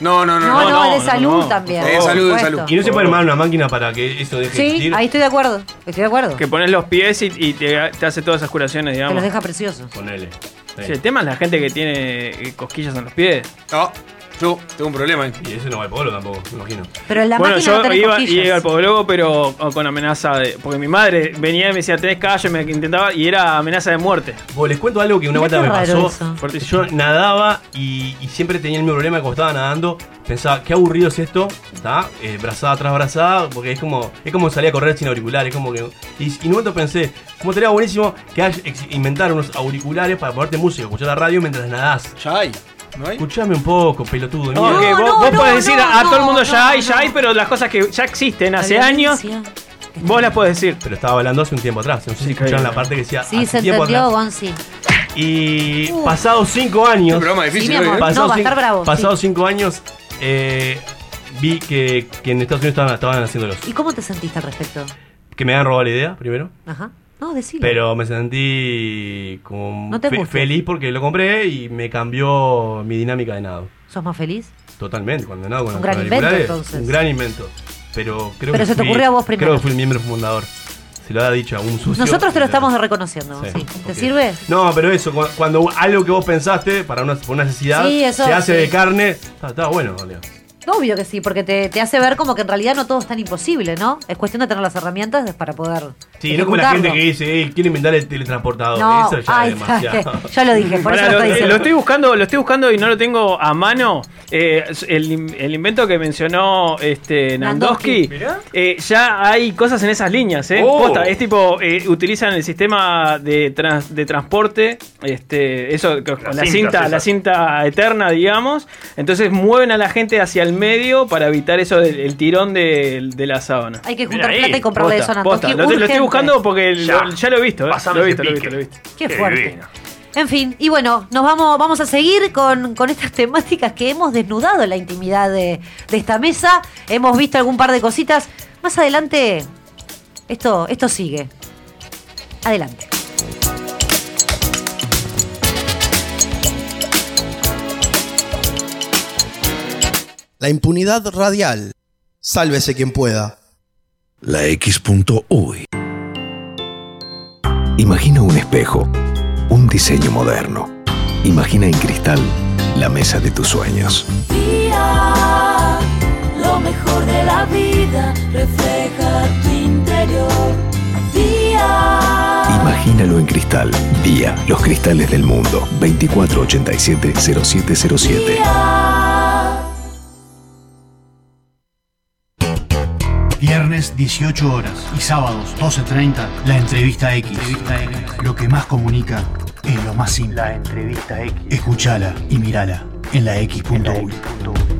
No, no, no. No, no, no. no, de salud no. también. De por salud, de salud. ¿Y no se puede armar una máquina para que eso deje de Sí, existir? ahí estoy de acuerdo. Estoy de acuerdo. Que pones los pies y, y te, te hace todas esas curaciones, Te digamos. los deja preciosos. Ponele. Sí. Sí, el tema es la gente que tiene eh, cosquillas en los pies. No, yo tengo un problema. ahí. Y eso no va al podólogo tampoco, me imagino. Pero en la bueno, máquina no yo tenés iba, cosquillas. iba al podólogo, pero con amenaza de. Porque mi madre venía y me decía, tenés callo, y me intentaba, y era amenaza de muerte. Vos, les cuento algo que una vuelta me pasó. eso. Yo nadaba y, y siempre tenía el mismo problema cuando estaba nadando. Pensaba, qué aburrido es esto, ¿está? Eh, brazada tras brazada, porque es como, es como salir a correr sin auriculares. Como que, y, y en un momento pensé, como sería buenísimo que inventar unos auriculares para ponerte música, escuchar la radio mientras nadás. Ya hay. ¿No hay? Escuchame un poco, pelotudo. No, no, vos, vos no, podés decir no, a, a todo el no, mundo ya no, hay, ya no. hay, pero las cosas que ya existen La hace años, vos las podés decir. Pero estaba hablando hace un tiempo atrás. No sé si escucharon la parte que decía. Sí, hace se tiempo entendió. Gonzi. Y Uh. pasados cinco años. Sí, hoy. ¿eh? No, Pasados va a cinco- estar bravo, Pasados sí. cinco años, eh, vi que, que en Estados Unidos estaban, estaban haciéndolos. ¿Y cómo te sentiste al respecto? Que me habían robado la idea primero. Ajá. No, decilo. Pero me sentí como No te fe- angusties. feliz porque lo compré y me cambió mi dinámica de nado. ¿Sos más feliz? Totalmente, cuando nado con Un los gran invento, auriculares, entonces. Un gran invento. Pero creo Pero que se te fui- ocurrió a vos primero. Creo que fui el miembro fundador. Se lo ha dicho a un socio. Nosotros te lo estamos reconociendo, sí. ¿Te ok. sirve? No, pero eso, cu- cuando algo que vos pensaste para una, por una necesidad Sí, eso, se hace sí. de carne, está, está bueno, Leo. Obvio que sí, porque te, te hace ver como que en realidad no todo es tan imposible, ¿no? Es cuestión de tener las herramientas para poder. Sí, no como la gente que dice, "Ey, quiere inventar el teletransportador. No, eso ya ay, es <laughs> demasiado. ya lo dije, por eso lo, lo, estoy eh, diciendo. lo estoy buscando, lo estoy buscando y no lo tengo a mano. Eh, el, el invento que mencionó este Mirá. eh, ya hay cosas en esas líneas, ¿eh? Oh. Posta, es tipo, eh, utilizan el sistema de, trans- de transporte, este, eso, la cinta, esas. la cinta eterna, digamos. Entonces mueven a la gente hacia el medio para evitar eso del el tirón de, de la sábana. Hay que Mira juntar ahí, plata y comprarle Posta, eso a posta. Lo, lo estoy buscando porque Ya. lo- ya lo he visto, ¿eh? Lo he visto, lo he visto, lo he visto. Qué Qué fuerte. divino. En fin, y bueno, nos vamos, vamos a seguir con, con estas <laughs> temáticas que hemos desnudado en la intimidad de, de esta mesa. Hemos visto algún par de cositas. Más adelante, esto, esto sigue. Adelante. La impunidad radial. Sálvese quien pueda. La X.UI. Imagina un espejo, un diseño moderno. Imagina en cristal la mesa de tus sueños. Día, lo mejor de la vida refleja tu interior. Día, Imagínalo en cristal. Día, los cristales del mundo. 2487-0707. Viernes 18 horas y sábados 12.30, la entrevista X. Lo que más comunica es lo más simple. La entrevista X. Escúchala y mírala en la X.U.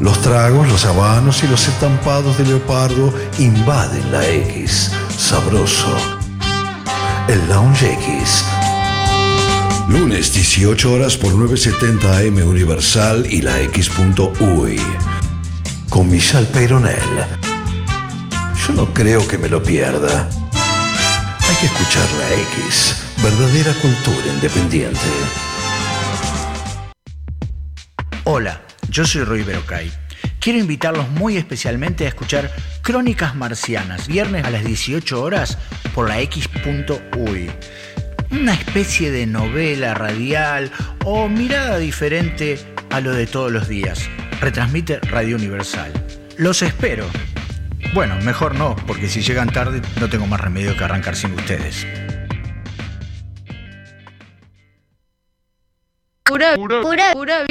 Los tragos, los habanos y los estampados de leopardo invaden la X. Sabroso. El Lounge X. Lunes 18 horas por 970 AM Universal y la X.UI. Con Michal Peyronel. Yo no creo que me lo pierda. Hay que escuchar la X. Verdadera cultura independiente. Hola, yo soy Roy Berocay. Quiero invitarlos muy especialmente a escuchar Crónicas Marcianas, viernes a las 18 horas por la X.UI. Una especie de novela radial o mirada diferente a lo de todos los días. Retransmite Radio Universal. Los espero. Bueno, mejor no, porque si llegan tarde no tengo más remedio que arrancar sin ustedes. Pura, pura, pura.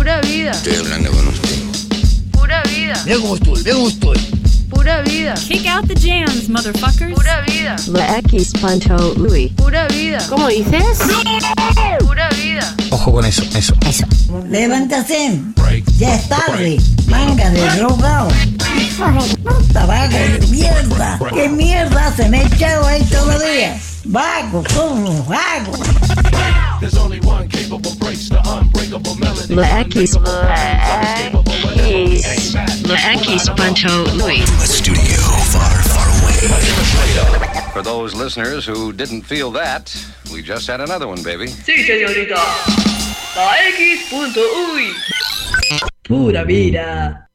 Pura vida. Estoy hablando con usted. Pura vida. Estoy, mira cómo estoy. Pura vida. Kick out the jams, motherfuckers. Pura vida. La X.UI. Pura vida. ¿Cómo dices? Pura vida. Ojo con eso, eso. Levántate, ya es tarde, manga de drogado. Puta vago de mierda, ¿qué mierda se me ha echado ahí todavía? Vago, como vago. X. La X.UI. A studio far, far away. For those listeners who didn't feel that, we just had another one, baby. Sí, señorita. La X.UI. Pura vida.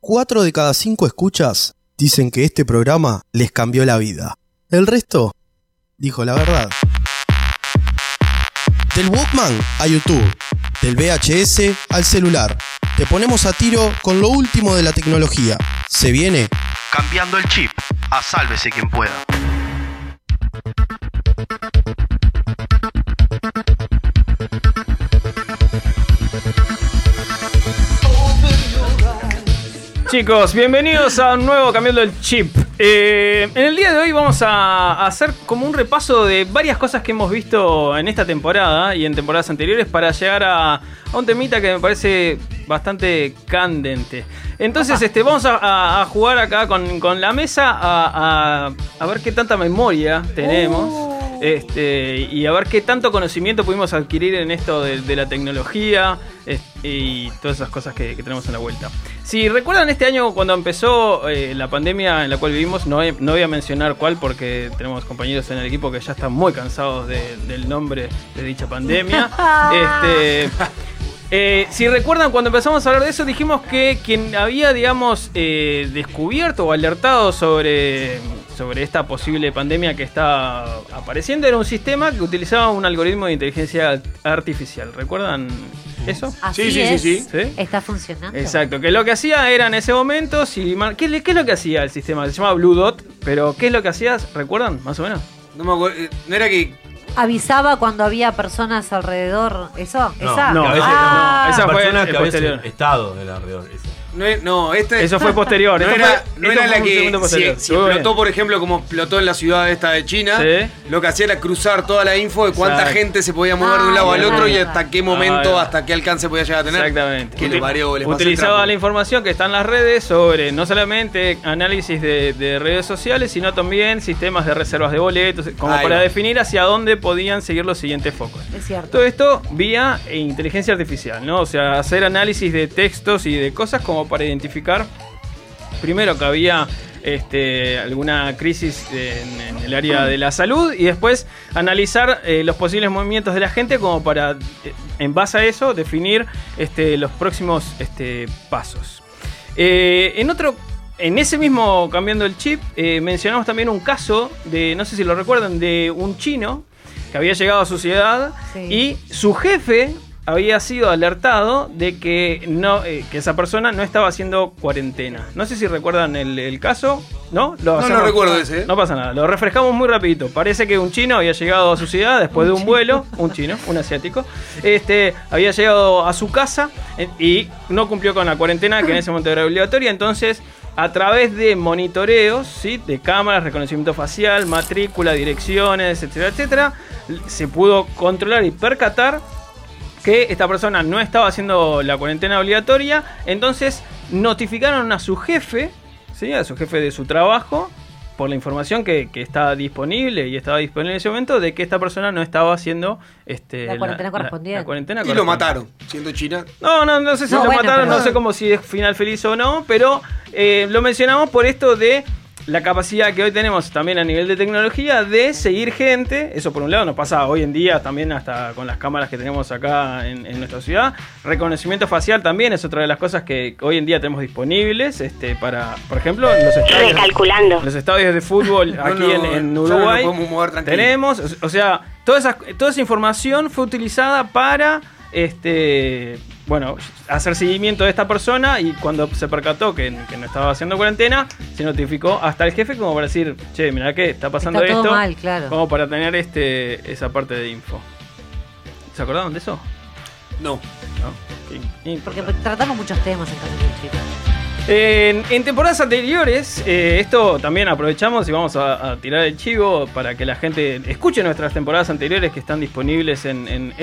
Cuatro de cada cinco escuchas dicen que este programa les cambió la vida. El resto dijo la verdad. Del Walkman a YouTube, del VHS al celular. Te ponemos a tiro con lo último de la tecnología. Se viene cambiando el chip. A sálvese quien pueda. Chicos, bienvenidos a un nuevo Cambiando el Chip. Eh, en el día de hoy vamos a, hacer como un repaso de varias cosas que hemos visto en esta temporada y en temporadas anteriores para llegar a, a un temita que me parece bastante candente. Entonces, este, vamos a, jugar acá con, con la mesa a, a- a ver qué tanta memoria tenemos. Este, y a ver qué tanto conocimiento pudimos adquirir en esto de, de la tecnología y todas esas cosas que, que tenemos en la vuelta. Si recuerdan este año cuando empezó eh, la pandemia en la cual vivimos, no, no voy a mencionar cuál porque tenemos compañeros en el equipo que ya están muy cansados de- del nombre de dicha pandemia. <laughs> este, eh, si recuerdan, cuando empezamos a hablar de eso, dijimos que quien había, digamos, eh, descubierto o alertado sobre, sobre esta posible pandemia que está apareciendo era un sistema que utilizaba un algoritmo de inteligencia artificial. ¿Recuerdan eso? Así es. Está funcionando. Exacto, que lo que hacía era en ese momento, si ¿qué, le- qué es lo que hacía el sistema? Se llama Blue Dot, pero ¿qué es lo que hacías? ¿Recuerdan? Más o menos. No me acuerdo. eh, No era que. Avisaba cuando había personas alrededor. ¿Eso? ¿Esa? no, veces Ah. Esa fue personas el que posterior. estado del alrededor. ese. No, no, este. Eso fue posterior. <laughs> No esto era, fue- no era fue la que si, si explotó, por ejemplo, como explotó en la ciudad esta de China, Sí. lo que hacía era cruzar toda la info de cuánta Exacto. gente se podía mover de un lado Ah, al bien, otro y hasta qué momento, va. hasta qué alcance podía llegar a tener. Exactamente. Que Util- Utilizaba la información que está en las redes sobre no solamente análisis de, de redes sociales, sino también sistemas de reservas de boletos, como Ahí para va. definir hacia dónde podían seguir los siguientes focos. Es cierto. Todo esto vía inteligencia artificial, ¿no? O sea, hacer análisis de textos y de cosas como para identificar primero que había este, alguna crisis en, en el área de la salud y después analizar eh, los posibles movimientos de la gente como para, eh, en base a eso, definir este, los próximos este, pasos. Eh, en otro, en ese mismo cambiando el chip, eh, mencionamos también un caso de, no sé si lo recuerdan, de un chino que había llegado a su ciudad Sí. y su jefe había sido alertado de que no eh, que esa persona no estaba haciendo cuarentena. No sé si recuerdan el, el caso, ¿no? No, no recuerdo ese, ¿eh? No pasa nada, lo refrescamos muy rapidito. Parece que un chino había llegado a su ciudad después de un vuelo, un chino, un asiático, este había llegado a su casa eh, y no cumplió con la cuarentena que en ese momento era obligatoria, entonces a través de monitoreos, ¿sí? de cámaras, reconocimiento facial, matrícula, direcciones, etcétera, etcétera, se pudo controlar y percatar que esta persona no estaba haciendo la cuarentena obligatoria, entonces notificaron a su jefe, ¿sí? a su jefe de su trabajo, por la información que, que estaba disponible y estaba disponible en ese momento, de que esta persona no estaba haciendo este, La cuarentena correspondiente. la cuarentena Y lo mataron, siendo China. No, no, no sé si No, lo bueno, mataron, pero- no sé cómo si es final feliz o no, pero eh, lo mencionamos por esto de la capacidad que hoy tenemos también a nivel de tecnología de seguir gente. Eso por un lado nos pasa hoy en día también hasta con las cámaras que tenemos acá en, en nuestra ciudad. Reconocimiento facial también es otra de las cosas que hoy en día tenemos disponibles este, para, por ejemplo, en los estadios, Recalculando. los estadios de fútbol aquí no, en, en ya no Uruguay. tenemos, o- o sea, toda esa, toda esa información fue utilizada para este bueno, hacer seguimiento de esta persona y cuando se percató que, que no estaba haciendo cuarentena, se notificó hasta el jefe como para decir, che, mirá que está pasando Está todo esto. mal, claro. Como para tener este esa parte de info. ¿Se acordaban de eso? No. No. Porque tratamos muchos temas en Chip. En, temporadas anteriores, eh, esto también aprovechamos y vamos a, tirar el chivo para que la gente escuche nuestras temporadas anteriores que están disponibles en, en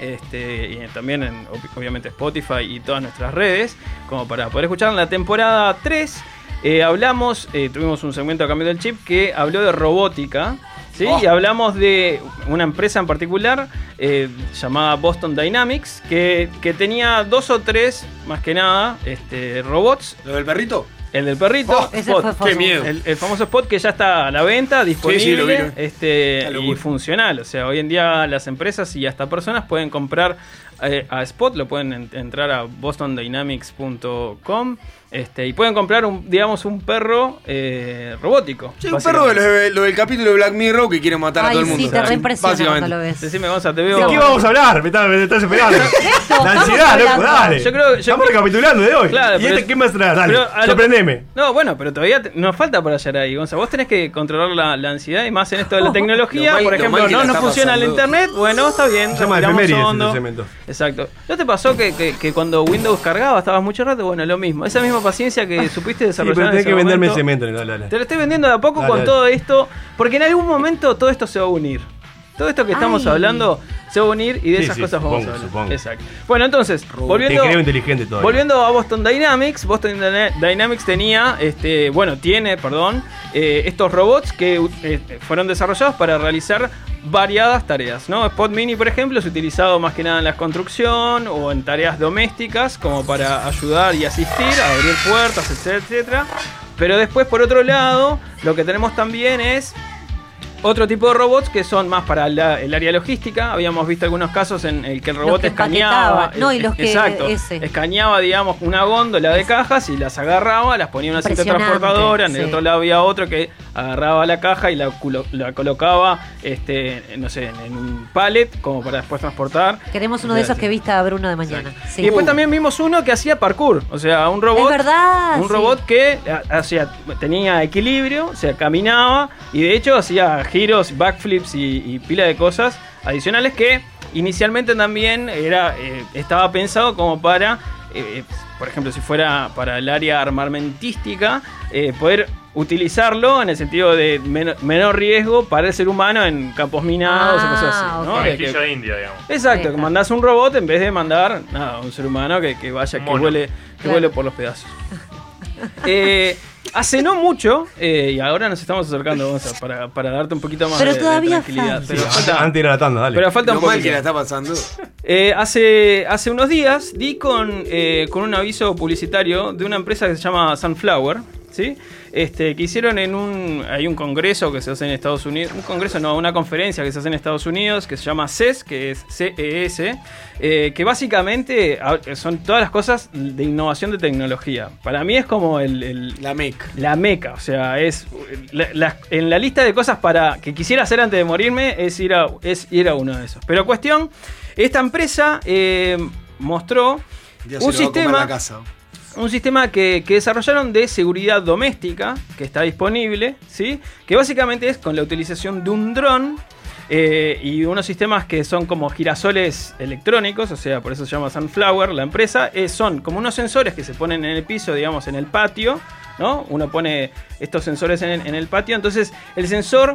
este, y también en ob- obviamente Spotify y todas nuestras redes, como para poder escuchar en la temporada 3. eh, hablamos, eh, tuvimos un segmento a cambio del chip que habló de robótica. ¿Sí? Oh. Y hablamos de una empresa en particular eh, llamada Boston Dynamics que, que tenía dos o tres, más que nada, este, robots. ¿Lo del perrito? El del perrito. Oh, famoso. Qué miedo. El, el famoso spot que ya está a la venta, disponible sí, lo vi, lo vi. este, y funcional. O sea, hoy en día las empresas y hasta personas pueden comprar eh, a Spot, lo pueden en- entrar a bostondynamics.com este, y pueden comprar, un, digamos, un perro eh, robótico. Sí, un perro de lo, de- lo del capítulo de Black Mirror que quiere matar a Ay, todo el sí, mundo. te reimpresiona cuando lo ves. Decime, Gonza, te veo. ¿De qué vamos a hablar? Me estás, me estás esperando. Eso, <laughs> La ansiedad, loco, dale. Yo creo- yo Estamos recapitulando de hoy. Claro, ¿Y pero- este qué más traes? Dale, pero a lo- sorprendeme. No, bueno, pero todavía te- nos falta para llegar ahí, Gonza. Vos tenés que controlar la, la ansiedad y más en esto de la <laughs> tecnología. Por lo ejemplo, no está funciona el internet. Bueno, está bien. Se llama efemérides. Exacto. ¿No te pasó que, que- que cuando Windows cargaba estabas mucho rato? Bueno, lo mismo. Esa misma paciencia que supiste Sí, desarrollar. pero en tenés que venderme momento. cemento. Dale. Te lo estoy vendiendo de a poco con todo esto, porque en algún momento todo esto se va a unir. Todo esto que estamos Ay. hablando se va a unir y de Sí, esas sí, cosas vamos a hablar. supongo. Exacto. Bueno, entonces, Te volviendo, creo inteligente todavía. volviendo a Boston Dynamics, Boston Dyna- Dynamics tenía, este, bueno, tiene, perdón, eh, estos robots que eh, fueron desarrollados para realizar variadas tareas, ¿no? Spot Mini, por ejemplo, es utilizado más que nada en la construcción o en tareas domésticas como para ayudar y asistir, a abrir puertas, etcétera, etcétera. Pero después, por otro lado, lo que tenemos también es otro tipo de robots que son más para la- el área logística. Habíamos visto algunos casos en el que el robot que escaneaba. empaquetaban. No, y los que- Exacto. ese. Escaneaba, digamos, una góndola de cajas y las agarraba, las ponía en una cinta transportadora. En el otro lado había otro que agarraba la caja y la, colocaba, este, no sé, en un pallet como para después transportar. Queremos uno de esos que vista a Bruno de mañana. Sí. Y después también vimos uno que hacía parkour, o sea, un robot. Es verdad, Un sí. robot que ha- hacía, tenía equilibrio, o sea, caminaba y de hecho hacía giros, backflips y, y pila de cosas adicionales que inicialmente también era eh, estaba pensado como para, eh, por ejemplo, si fuera para el área armamentística, eh, poder utilizarlo en el sentido de men- menor riesgo para el ser humano en campos minados o cosas así. ¿no? De que- Conejillo de India, digamos. Exacto, que mandás un robot en vez de mandar nada, un ser humano que, que vaya, que vuele, que Claro. vuele por los pedazos. <laughs> Eh, hace no mucho, eh, y ahora nos estamos acercando, Gonza, para, para darte un poquito más Pero de, de todavía tranquilidad. falta. Pero Sí, falta, antes de ir a la tanda, dale. pero falta un mal poquito. que la está pasando. Eh, hace, hace unos días di con, eh, con un aviso publicitario de una empresa que se llama Sunflower, ¿sí? Este, que hicieron en un. Hay un congreso que se hace en Estados Unidos. Un congreso, no, una conferencia que se hace en Estados Unidos que se llama CES, que es CES, eh, que básicamente son todas las cosas de innovación de tecnología. Para mí es como el. el- La meca. la meca, o sea, es la- la- en la lista de cosas para que quisiera hacer antes de morirme es ir a, es ir a uno de esos. Pero cuestión, esta empresa eh, mostró Ya se un lo va a comer sistema, la casa. Un sistema que, que desarrollaron de seguridad doméstica que está disponible, ¿sí? Que básicamente es con la utilización de un dron eh, y unos sistemas que son como girasoles electrónicos, o sea, por eso se llama Sunflower, la empresa, eh, son como unos sensores que se ponen en el piso, digamos, en el patio, ¿no? Uno pone estos sensores en en el patio, entonces el sensor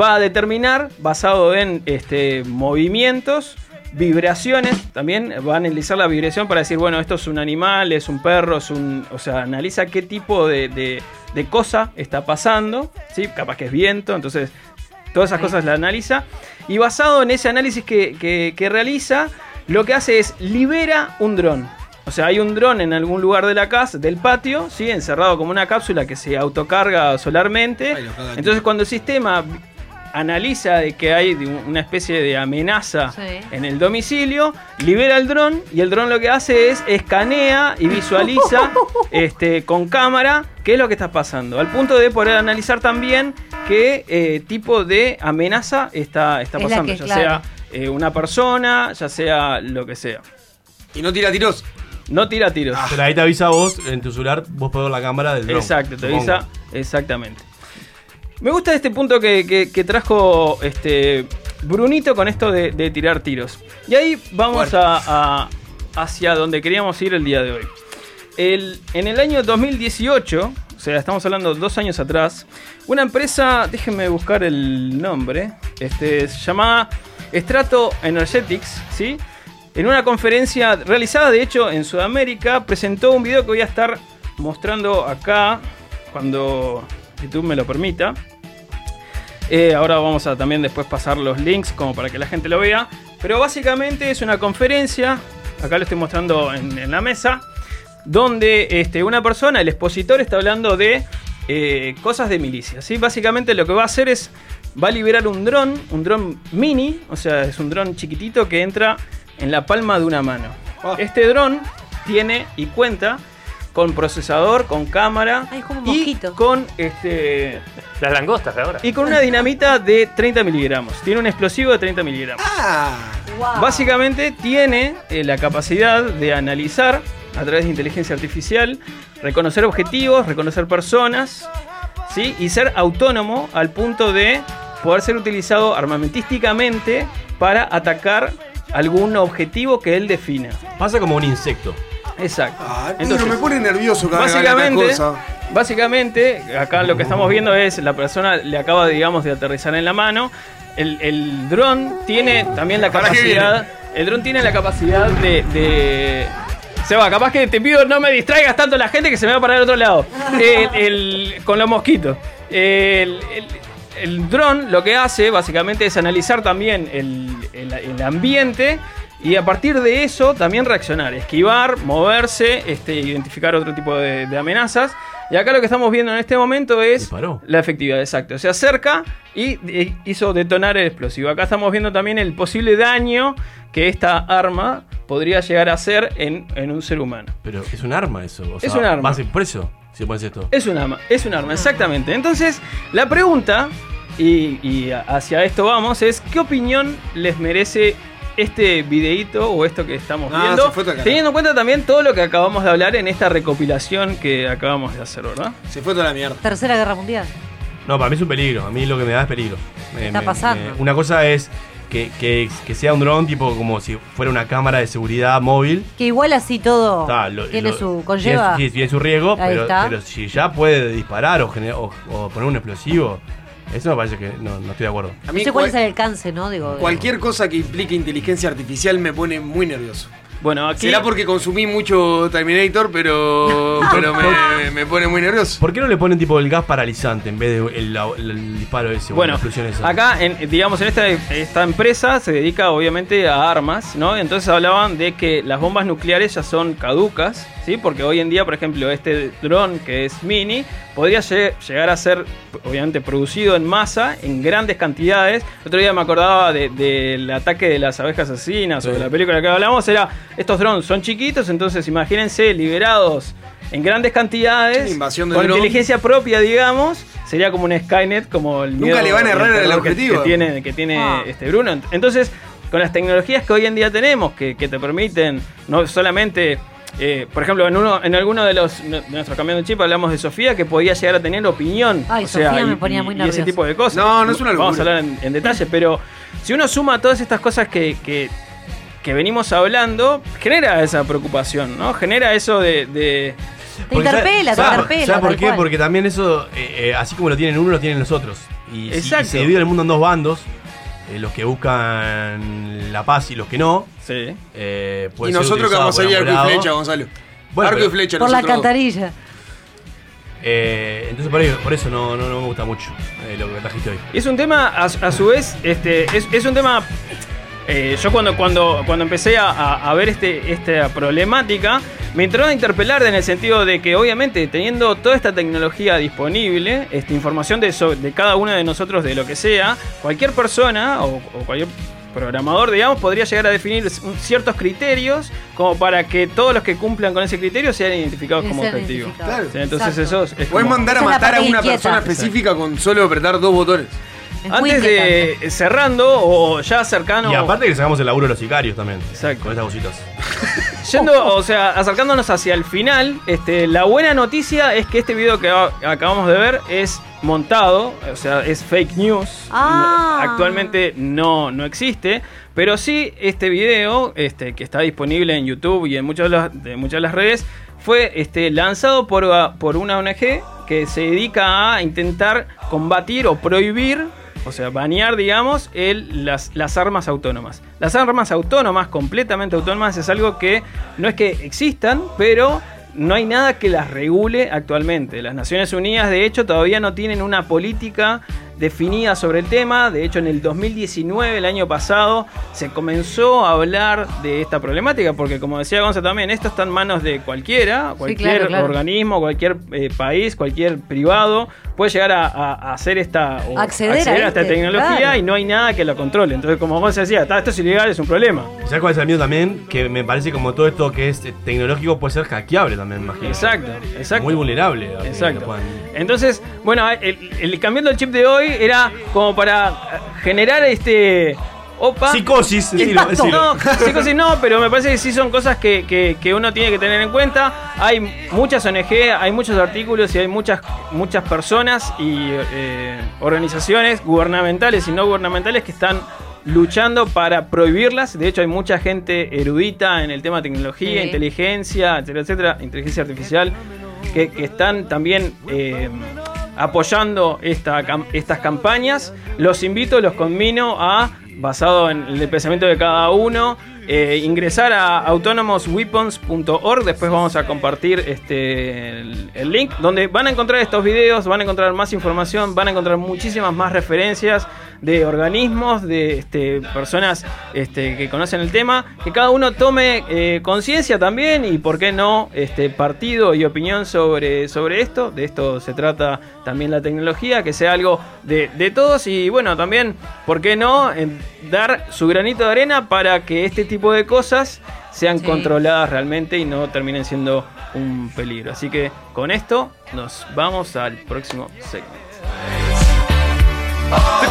va a determinar, basado en este, movimientos, vibraciones, también va a analizar la vibración para decir, bueno, esto es un animal, es un perro, es un... O sea, analiza qué tipo de, de- de cosa está pasando, ¿sí? Capaz que es viento, entonces todas esas cosas la analiza. Y basado en ese análisis que, que- que realiza, lo que hace es libera un dron. O sea, hay un dron en algún lugar de la casa, del patio, ¿sí? encerrado como una cápsula que se autocarga solarmente. Entonces, cuando el sistema analiza de que hay una especie de amenaza Sí. en el domicilio, libera el dron y el dron lo que hace es escanea y visualiza <laughs> este, con cámara qué es lo que está pasando, al punto de poder analizar también qué eh, tipo de amenaza está, está Es pasando, que, ya claro. sea eh, una persona, ya sea lo que sea. Y no tira tiros. No tira tiros. Pero ahí te avisa vos, en tu celular, vos podés ver la cámara del dron. Exacto, te supongo. avisa exactamente. Me gusta este punto que, que- que trajo este Brunito con esto de, de tirar tiros. Y ahí vamos a- hacia donde queríamos ir el día de hoy. El- en el año 2018, o sea, estamos hablando dos años atrás, una empresa, déjenme buscar el nombre, este, se llamaba Strato Energetics, ¿sí? En una conferencia realizada, de hecho, en Sudamérica, presentó un video que voy a estar mostrando acá, cuando YouTube me lo permita. Eh, ahora vamos a también después pasar los links como para que la gente lo vea. Pero básicamente es una conferencia, acá lo estoy mostrando en, en la mesa, donde este, una persona, el expositor, está hablando de eh, cosas de milicia. ¿sí? Básicamente lo que va a hacer es, va a liberar un dron, un dron mini, o sea, es un dron chiquitito que entra en la palma de una mano. Este dron tiene y cuenta con procesador, con cámara Ay, es como un y mosquito. con este Las langostas de ahora. y con una dinamita de 30 miligramos. Tiene un explosivo de 30 miligramos. Ah, Wow. Básicamente tiene eh, la capacidad de analizar a través de inteligencia artificial, reconocer objetivos, reconocer personas, ¿sí? y ser autónomo al punto de poder ser utilizado armamentísticamente para atacar algún objetivo que él defina. Pasa como un insecto. Exacto. Ah, Entonces, Pedro, me pone nervioso cada básicamente, cosa. básicamente, acá lo que estamos viendo es la persona le acaba, digamos, de aterrizar en la mano. El, el dron tiene también la ¿Para qué capacidad. El dron tiene la capacidad de. de Seba, capaz que te pido no me distraigas tanto la gente que se me va para el otro lado. <laughs> El- el- con los mosquitos. El, el- dron lo que hace básicamente es analizar también el ambiente y a partir de eso también reaccionar, esquivar, moverse, este, identificar otro tipo de, de amenazas. Y acá lo que estamos viendo en este momento es Disparó. la efectividad, exacto. Se acerca y eh, hizo detonar el explosivo. Acá estamos viendo también el posible daño que esta arma podría llegar a hacer en, en un ser humano. Pero es un arma eso. O Es sea, un arma. Vas preso si pones esto. Es un arma, es un arma, exactamente. Entonces, la pregunta, y, y hacia esto vamos, es ¿qué opinión les merece este videíto o esto que estamos Ah, viendo? Teniendo en cuenta también todo lo que acabamos de hablar en esta recopilación que acabamos de hacer, ¿verdad? Se fue toda la mierda. Tercera Guerra Mundial. No, para mí es un peligro. A mí lo que me da es peligro. Me- Está me- pasando. me- una cosa es que, que- que sea un dron tipo como si fuera una cámara de seguridad móvil. Que igual así todo Está, lo- tiene lo- su. conlleva. Tiene, sí, tiene su riesgo, pero, si ya puede disparar o, gener- o- o poner un explosivo, eso me parece que no, no estoy de acuerdo. A no mí sé cuál es el alcance, ¿no? Digo, cualquier cosa que implique inteligencia artificial me pone muy nervioso. Bueno, aquí. Será porque consumí mucho Terminator, pero, <laughs> pero me, me pone muy nervioso. ¿Por qué no le ponen tipo el gas paralizante en vez de el, el- el disparo ese Bueno, esa? acá, en, digamos, en esta, esta empresa se dedica obviamente a armas, ¿no? Entonces hablaban de que las bombas nucleares ya son caducas, ¿sí? Porque hoy en día, por ejemplo, este dron que es mini, podría lle- llegar a ser, obviamente, producido en masa, en grandes cantidades. El otro día me acordaba de- del ataque de las abejas asesinas o de la película que hablamos, era, estos drones son chiquitos, entonces imagínense liberados en grandes cantidades, invasión de con inteligencia propia, digamos, sería como un Skynet, como el Nunca miedo le van a errar el que- objetivo. Que, tiene, que tiene Ah. este Bruno. Entonces, con las tecnologías que hoy en día tenemos, que, que te permiten no solamente. eh, por ejemplo, en uno, en alguno de los de nuestros cambios de chip hablamos de Sofía que podía llegar a tener opinión. Ay, o sea, Sofía me y- ponía muy y ese nerviosa. tipo de cosas. No, no es una Vamos a locura. hablar en, en detalle, pero si uno suma todas estas cosas que, que, que venimos hablando, genera esa preocupación, ¿no? Genera eso de- de Te interpela, te ¿sabes- interpela. ¿Sabes por qué? cual. Porque también eso, eh, eh, así como lo tienen uno, lo tienen los otros. Y, si- Exacto. y se divide el mundo en dos bandos, eh, los que buscan la paz y los que no. Sí. eh, puede Y ser nosotros que vamos a ir arco y flecha. Gonzalo. Bueno, arco pero- y flecha, Por la cantarilla. Eh, entonces por, ahí- por eso no, no, no me gusta mucho eh, lo que trajiste hoy. Es un tema, a, a su vez, este, es, es un tema. Eh, yo cuando, cuando, cuando empecé a, ver este, esta problemática, me entró a interpelar en el sentido de que, obviamente, teniendo toda esta tecnología disponible, esta información de, so- de cada uno de nosotros, de lo que sea, cualquier persona o, o cualquier programador, digamos, podría llegar a definir ciertos criterios como para que todos los que cumplan con ese criterio sean identificados como sean objetivos. identificados. Claro. Sí, entonces eso es, es Puedes como- mandar a matar a una inquieta. persona específica con solo apretar dos botones. Antes de cerrando o ya cercano. Y aparte que sacamos el laburo a los sicarios también. Exacto. Con estas cositas. <laughs> Yendo, o sea, acercándonos hacia el final, este, la buena noticia es que este video que acabamos de ver es montado, o sea, es fake news. Ah. Actualmente no, no existe, pero sí este video, este, que está disponible en YouTube y en muchas de las, de muchas de las redes, fue este, lanzado por, por una ONG que se dedica a intentar combatir o prohibir o sea, banear, digamos, el, las, las armas autónomas. Las armas autónomas, completamente autónomas, es algo que no es que existan, pero no hay nada que las regule actualmente. Las Naciones Unidas, de hecho, todavía no tienen una política definida sobre el tema. De hecho, en el 2019, el año pasado, se comenzó a hablar de esta problemática, porque como decía Gonza también, esto está en manos de cualquiera, cualquier claro, claro. organismo, cualquier eh, país, cualquier privado, puede llegar a, hacer esta, o Acceder a esta este, tecnología claro. y no hay nada que lo controle. Entonces, como vos decía, "Ta, esto es ilegal, es un problema. ¿Sabes cuál es el miedo también? Que me parece como todo esto que es eh, tecnológico puede ser hackeable también, imagino. Exacto, exacto. Muy vulnerable. Exacto. puedan- Entonces, bueno, el, el- cambiando el chip de hoy era como para generar este. Opa. Psicosis, decilo, decilo. No, psicosis no, pero me parece que sí son cosas que, que- que uno tiene que tener en cuenta. Hay muchas ONG, hay muchos artículos y hay muchas, muchas personas y eh, organizaciones gubernamentales y no gubernamentales que están luchando para prohibirlas. De hecho, hay mucha gente erudita en el tema de tecnología, Sí. inteligencia, etcétera, etcétera, inteligencia artificial, que, que están también eh, apoyando esta, estas campañas. Los invito, los conmino a, basado en el pensamiento de cada uno, eh, ingresar a autonomousweapons.org. Después vamos a compartir este, el, el link donde van a encontrar estos videos, van a encontrar más información, van a encontrar muchísimas más referencias de organismos, de este, personas este, que conocen el tema. Que cada uno tome eh, conciencia también y, por qué no, este, partido y opinión sobre, sobre esto. De esto se trata también la tecnología, que sea algo de, de todos y, bueno, también, ¿por qué no? en dar su granito de arena para que este tipo de cosas sean Sí. controladas realmente y no terminen siendo un peligro. Así que con esto nos vamos al próximo segmento.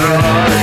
destroy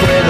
fuera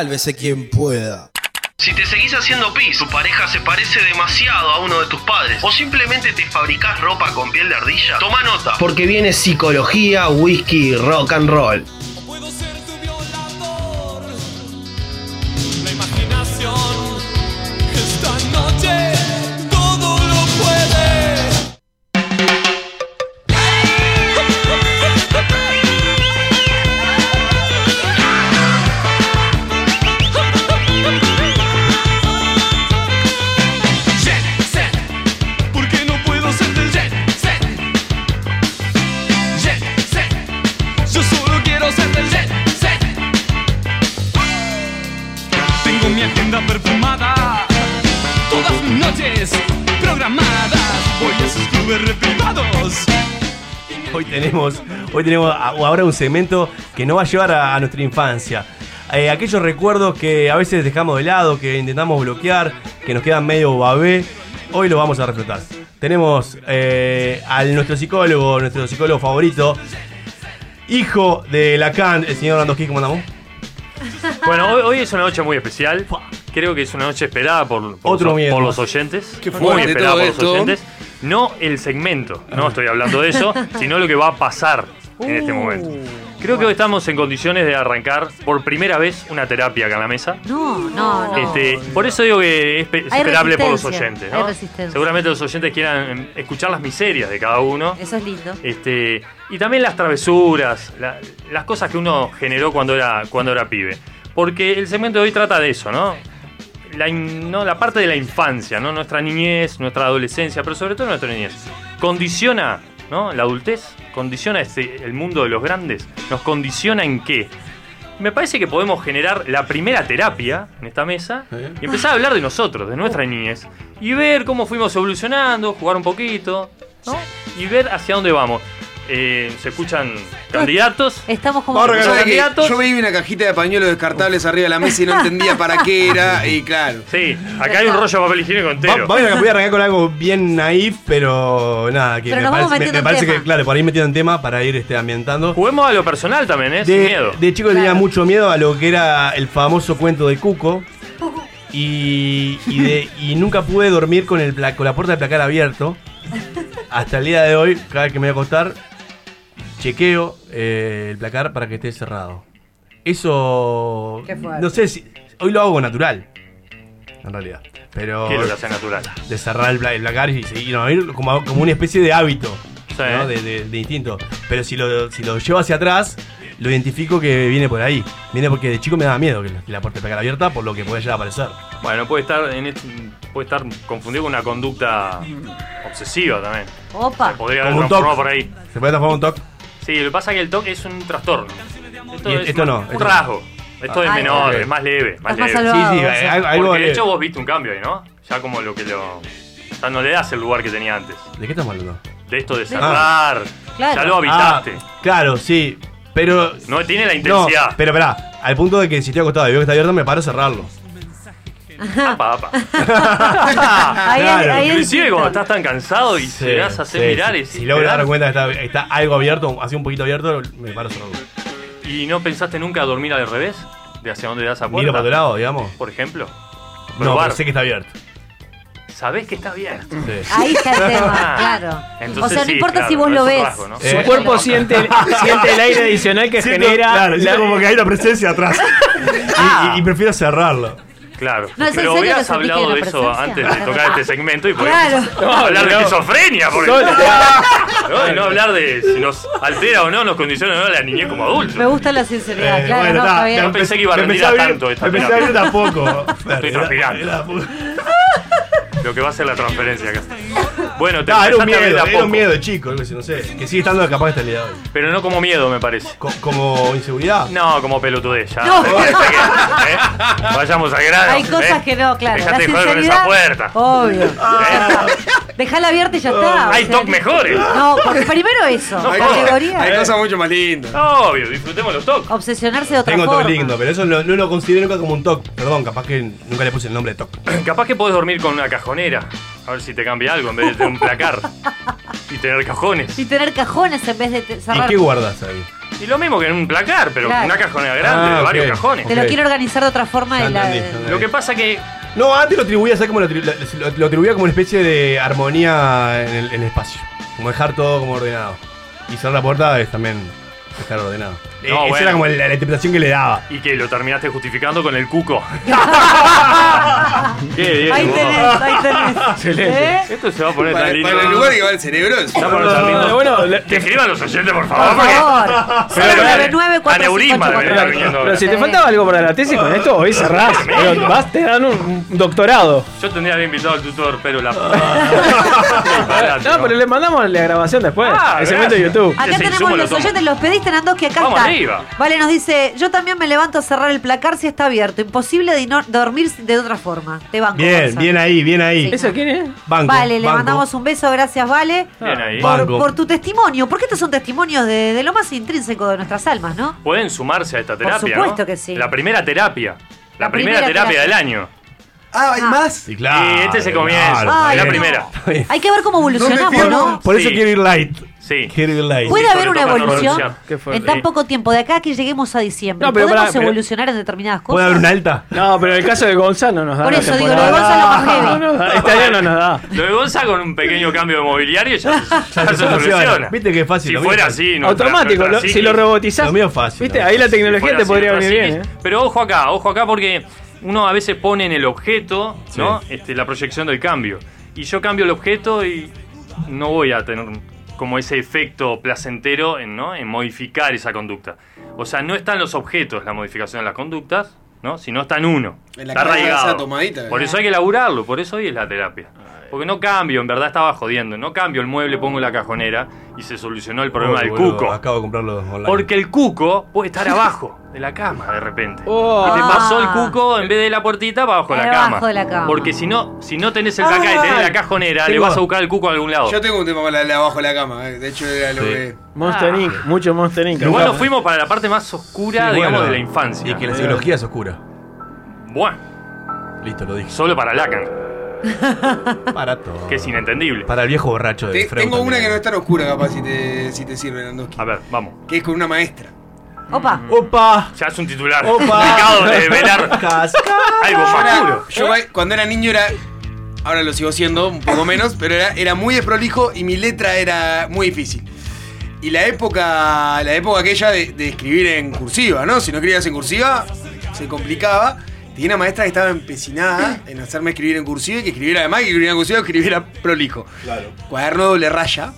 Sálvese quien pueda. Si te seguís haciendo pis, tu pareja se parece demasiado a uno de tus padres, o simplemente te fabricás ropa con piel de ardilla, toma nota. Porque viene psicología, whisky, rock and roll. A- ahora un segmento que nos va a llevar a, a nuestra infancia. Eh, aquellos recuerdos que a veces dejamos de lado, que intentamos bloquear, que nos quedan medio babé, hoy lo vamos a reflotar. Tenemos eh, al nuestro psicólogo, nuestro psicólogo favorito, hijo de Lacan, el señor Landowski, ¿cómo andamos? <laughs> Bueno, hoy, hoy es una noche muy especial. Creo que es una noche esperada por, por Otro los, por oyentes. Qué muy esperada por los oyentes. No el segmento, no estoy hablando de eso, <laughs> sino lo que va a pasar en este momento. Creo que hoy estamos en condiciones de arrancar por primera vez una terapia acá en la mesa. No, no, no. Este, por eso digo que es pe- es Hay esperable por los oyentes. hay ¿no? resistencia. Seguramente los oyentes quieran em, escuchar las miserias de cada uno. Eso es lindo. Este, y también las travesuras, la- las cosas que uno generó cuando era, cuando era pibe. Porque el segmento de hoy trata de eso, ¿no? La, in- no, la parte de la infancia, ¿no? Nuestra niñez, nuestra adolescencia, pero sobre todo nuestra niñez. Condiciona, ¿no? La adultez, condiciona este, el mundo de los grandes. ¿Nos condiciona en qué? Me parece que podemos generar la primera terapia en esta mesa y empezar a hablar de nosotros, de nuestra niñez. Y ver cómo fuimos evolucionando, jugar un poquito, ¿no? Y ver hacia dónde vamos. Eh, se escuchan candidatos. Estamos como. Candidatos. yo vi una cajita de pañuelos descartables arriba de la mesa y no entendía para qué era. Y claro. Sí, acá hay un rollo de papel higiénico Va- entero. Vamos a voy a arrancar con algo bien naif, pero nada, que Pero me parece, me- metiendo parece tema. que, claro, por ahí metido en tema para ir este, ambientando. Juguemos a lo personal también, ¿eh? Sin De, miedo. de chico tenía mucho miedo a lo que era el famoso cuento de Cuco. Y, y, de- y nunca pude dormir con, el, pla- con la puerta del placar abierto. Hasta el día de hoy, cada vez que me voy a acostar, chequeo eh, el placar para que esté cerrado. Eso. Qué. No sé si. Hoy lo hago natural. En realidad. Pero. ¿Qué es lo que hace natural? De cerrar el, pla- el placar y seguir, no, ir como, como una especie de hábito. Sí. ¿no? de, de- de instinto. Pero si lo, si lo llevo hacia atrás, lo identifico que viene por ahí. Viene porque de chico me daba miedo que la, que la puerta placar abierta por lo que puede llegar a aparecer. Bueno, puede estar, en este- puede estar confundido con una conducta obsesiva también. Opa. Se podría haber transformado por ahí. ¿Se puede transformar en un toque? Sí, lo que pasa es que el TOC es un trastorno. Esto es esto un, no, un esto rasgo. Esto es Ah, menor, es más leve. Más leve. Sí, sí, o sea. algo- Porque de hecho vos viste un cambio ahí, ¿no? Ya como lo que lo. Ya no le das el lugar que tenía antes. ¿De qué estamos hablando? De esto de cerrar. Claro. Ya lo habitaste. Ah, claro, sí. Pero. No tiene la No, intensidad. pero pará. Al punto de que si estoy acostado y veo que está abierto, me paro a cerrarlo. Apa, apa. <laughs> Ahí, Claro. ahí Inclusive cuando estás tan cansado y Sí, te das a hacer sí, mirar sí. y Si logro dar cuenta que está, está algo abierto, así un poquito abierto, me paro cerrarlo. ¿Y no pensaste nunca dormir al revés? ¿De hacia dónde das a puerta? Miro para otro lado, digamos. Por ejemplo. No, pero sé que está abierto. Sabés que está abierto. Sí. Ahí está el tema, Ah, claro. entonces o sea, no sí, importa claro, si vos no lo ves. rasgo, ¿no? Su Eh, cuerpo <laughs> siente, siente el aire adicional que Siento- genera. Claro, la- como que hay una presencia atrás. Y- y, y prefiero cerrarlo. Claro. No, ¿es en pero hubieras hablado de eso antes de tocar este segmento y Claro. <laughs> podemos hablar de no. esquizofrenia, por ejemplo. <laughs> ¿no? Y no hablar de si nos altera o no, nos condiciona o no la niñez como adultos. Me gusta la sinceridad, Eh, claro, bueno, no, ta. No pensé que iba a rendir a abrir- tanto esta terapia. abrir tampoco. Estoy transpirando. Lo que va a ser la transferencia acá. Bueno, te No, era un a miedo, de a era un miedo de chico, no sé. Que sigue estando capaz hasta el día de hoy. Pero no como miedo, me parece. Co- como inseguridad. No, como pelotudez, ya. No. ¿eh? Vayamos al grano. Hay cosas ¿eh? que no, claro. Dejate la de joder con esa puerta. Obvio. <laughs> ¿eh? Dejala abierta y ya está. Hay o sea, toc mejores. No, porque primero eso. No, Hay, categoría. hay cosas mucho más lindas. Obvio, disfrutemos los tocs. Obsesionarse de otra Tengo forma. toque lindo, pero eso no, no lo considero nunca como un toque. Perdón, capaz que nunca le puse el nombre de toque. Capaz que podés dormir con una cajonera. A ver si te cambia algo en vez de tener un placar. Y tener cajones. Y tener cajones en vez de te- ¿Y cerrar. qué guardas ahí? Y lo mismo que en un placar, pero Claro. una cajonera grande, Ah, de varios ok. cajones. Te lo quiero organizar de otra forma. Ya en la- entendí, ya entendí. Lo que pasa que No, antes lo atribuía, ¿sabes cómo lo- lo atribuía como una especie de armonía en el, en el espacio? Como dejar todo como ordenado. Y cerrar la puerta es también dejar ordenado. Eh, No, esa bueno. era como la, la interpretación que le daba. Y que lo terminaste justificando con el cuco. <laughs> Qué bien. Ahí vos. tenés, ahí tenés. Excelente. ¿Eh? Esto se va a poner Para, tan lindo. para el lugar que va el cerebro. Se va a poner tan lindo. bueno, le- que escriban los oyentes, por favor. Por favor. Pero- 099 Aneurisma debe estar 4584. viniendo Pero si te faltaba algo para la tesis con esto, hoy cerrás. <laughs> Pero vas, te dan un, un doctorado. Yo tendría que haber invitado al tutor, pero la. <laughs> No, pero le mandamos la grabación después. Ah, el segmento de. YouTube. Acá Ese tenemos los oyentes, los pediste Nandoski, acá Vamos está. Arriba. Vale, nos dice, yo también me levanto a cerrar el placar si está abierto. Imposible de no dormir de otra forma. Te banco. Bien, Gonza. bien ahí, bien ahí. ¿Eso quién es? Banco. Vale, le banco. mandamos un beso, gracias, Vale. Bien ahí. Por, Banco. por tu testimonio, porque estos son testimonios de, de lo más intrínseco de nuestras almas, ¿no? Pueden sumarse a esta terapia. supuesto ¿no? que sí. La primera terapia. La, La primera, primera terapia, terapia. del año. Ah, ¿hay Ah. más? Sí, claro. y este se comienza. claro, Ay, es la no. primera. <laughs> Hay que ver cómo evolucionamos. ¿no? Por eso Sí. quiero ir light. Sí. Quiero ir light. ¿Puede Sí, haber sobre una todo para no evolución evolucionar. Qué fuerte. en tan Sí. poco tiempo? De acá que lleguemos a diciembre. No, pero ¿Podemos pará, pero- evolucionar en determinadas cosas? ¿Puede haber una alta? No, pero en el caso de Gonzalo nos da. Por eso digo, lo de Gonza es lo más heavy. No nos da, Este año no nos da. Lo de Gonza con un pequeño cambio de mobiliario ya, ya <laughs> Ya se se soluciona. soluciona. Viste que es fácil, Si lo fuera así, nuestra- Automático, lo- si lo robotizás. Lo mío es fácil. Viste, ¿no? ahí la tecnología te podría venir bien. ¿eh? Pero ojo acá, ojo acá porque uno a veces pone en el objeto, ¿no? Este, la proyección del cambio. Y yo cambio el objeto y no voy a tener como ese efecto placentero en, ¿no? en modificar esa conducta. O sea, no está en los objetos la modificación de las conductas, ¿no? sino está en uno. En la está arraigado. esa tomadita, Por ¿eh? eso hay que laburarlo, por eso hoy es la terapia. Porque no cambio, en verdad estaba jodiendo, no cambio el mueble, pongo la cajonera y se solucionó el problema Oh, del boludo, cuco. Acabo de comprarlo online. Porque el cuco puede estar abajo de la cama de repente. Oh. Y te pasó el Ah. cuco en vez de la puertita para abajo de la cama. de la cama. Porque si no, si no tenés el placar y tenés la cajonera, le vas a buscar el cuco a algún lado. Yo tengo un tema con la de abajo de la cama. eh. De hecho, era lo Sí. que. Monster Inc. Mucho Monster Inc. Igual nos fuimos para la parte más oscura, Sí, digamos, bueno, de la infancia. Y que la psicología es oscura. Bueno, Listo, lo dije. solo para Lacan, <laughs> Para todo. que es inentendible. Para el viejo borracho de Te- Freud tengo una también. que no es tan oscura, capaz, si te, si te sirve, Nandoski. A ver, vamos. Que es con una maestra. Opa. ¡Opa! Ya es un titular. Opa. <laughs> Complicado de velar Casca. algo Yo más era- puro. yo va- cuando era niño era. Ahora lo sigo siendo, un poco menos, pero era, era muy desprolijo y mi letra era muy difícil. Y la época, la época aquella de, de escribir en cursiva, ¿no? Si no escribías en cursiva, se complicaba. Tenía una maestra que estaba empecinada en hacerme escribir en cursiva y que escribiera además que escribiera en cursiva, escribiera prolijo. Claro. Cuaderno doble raya.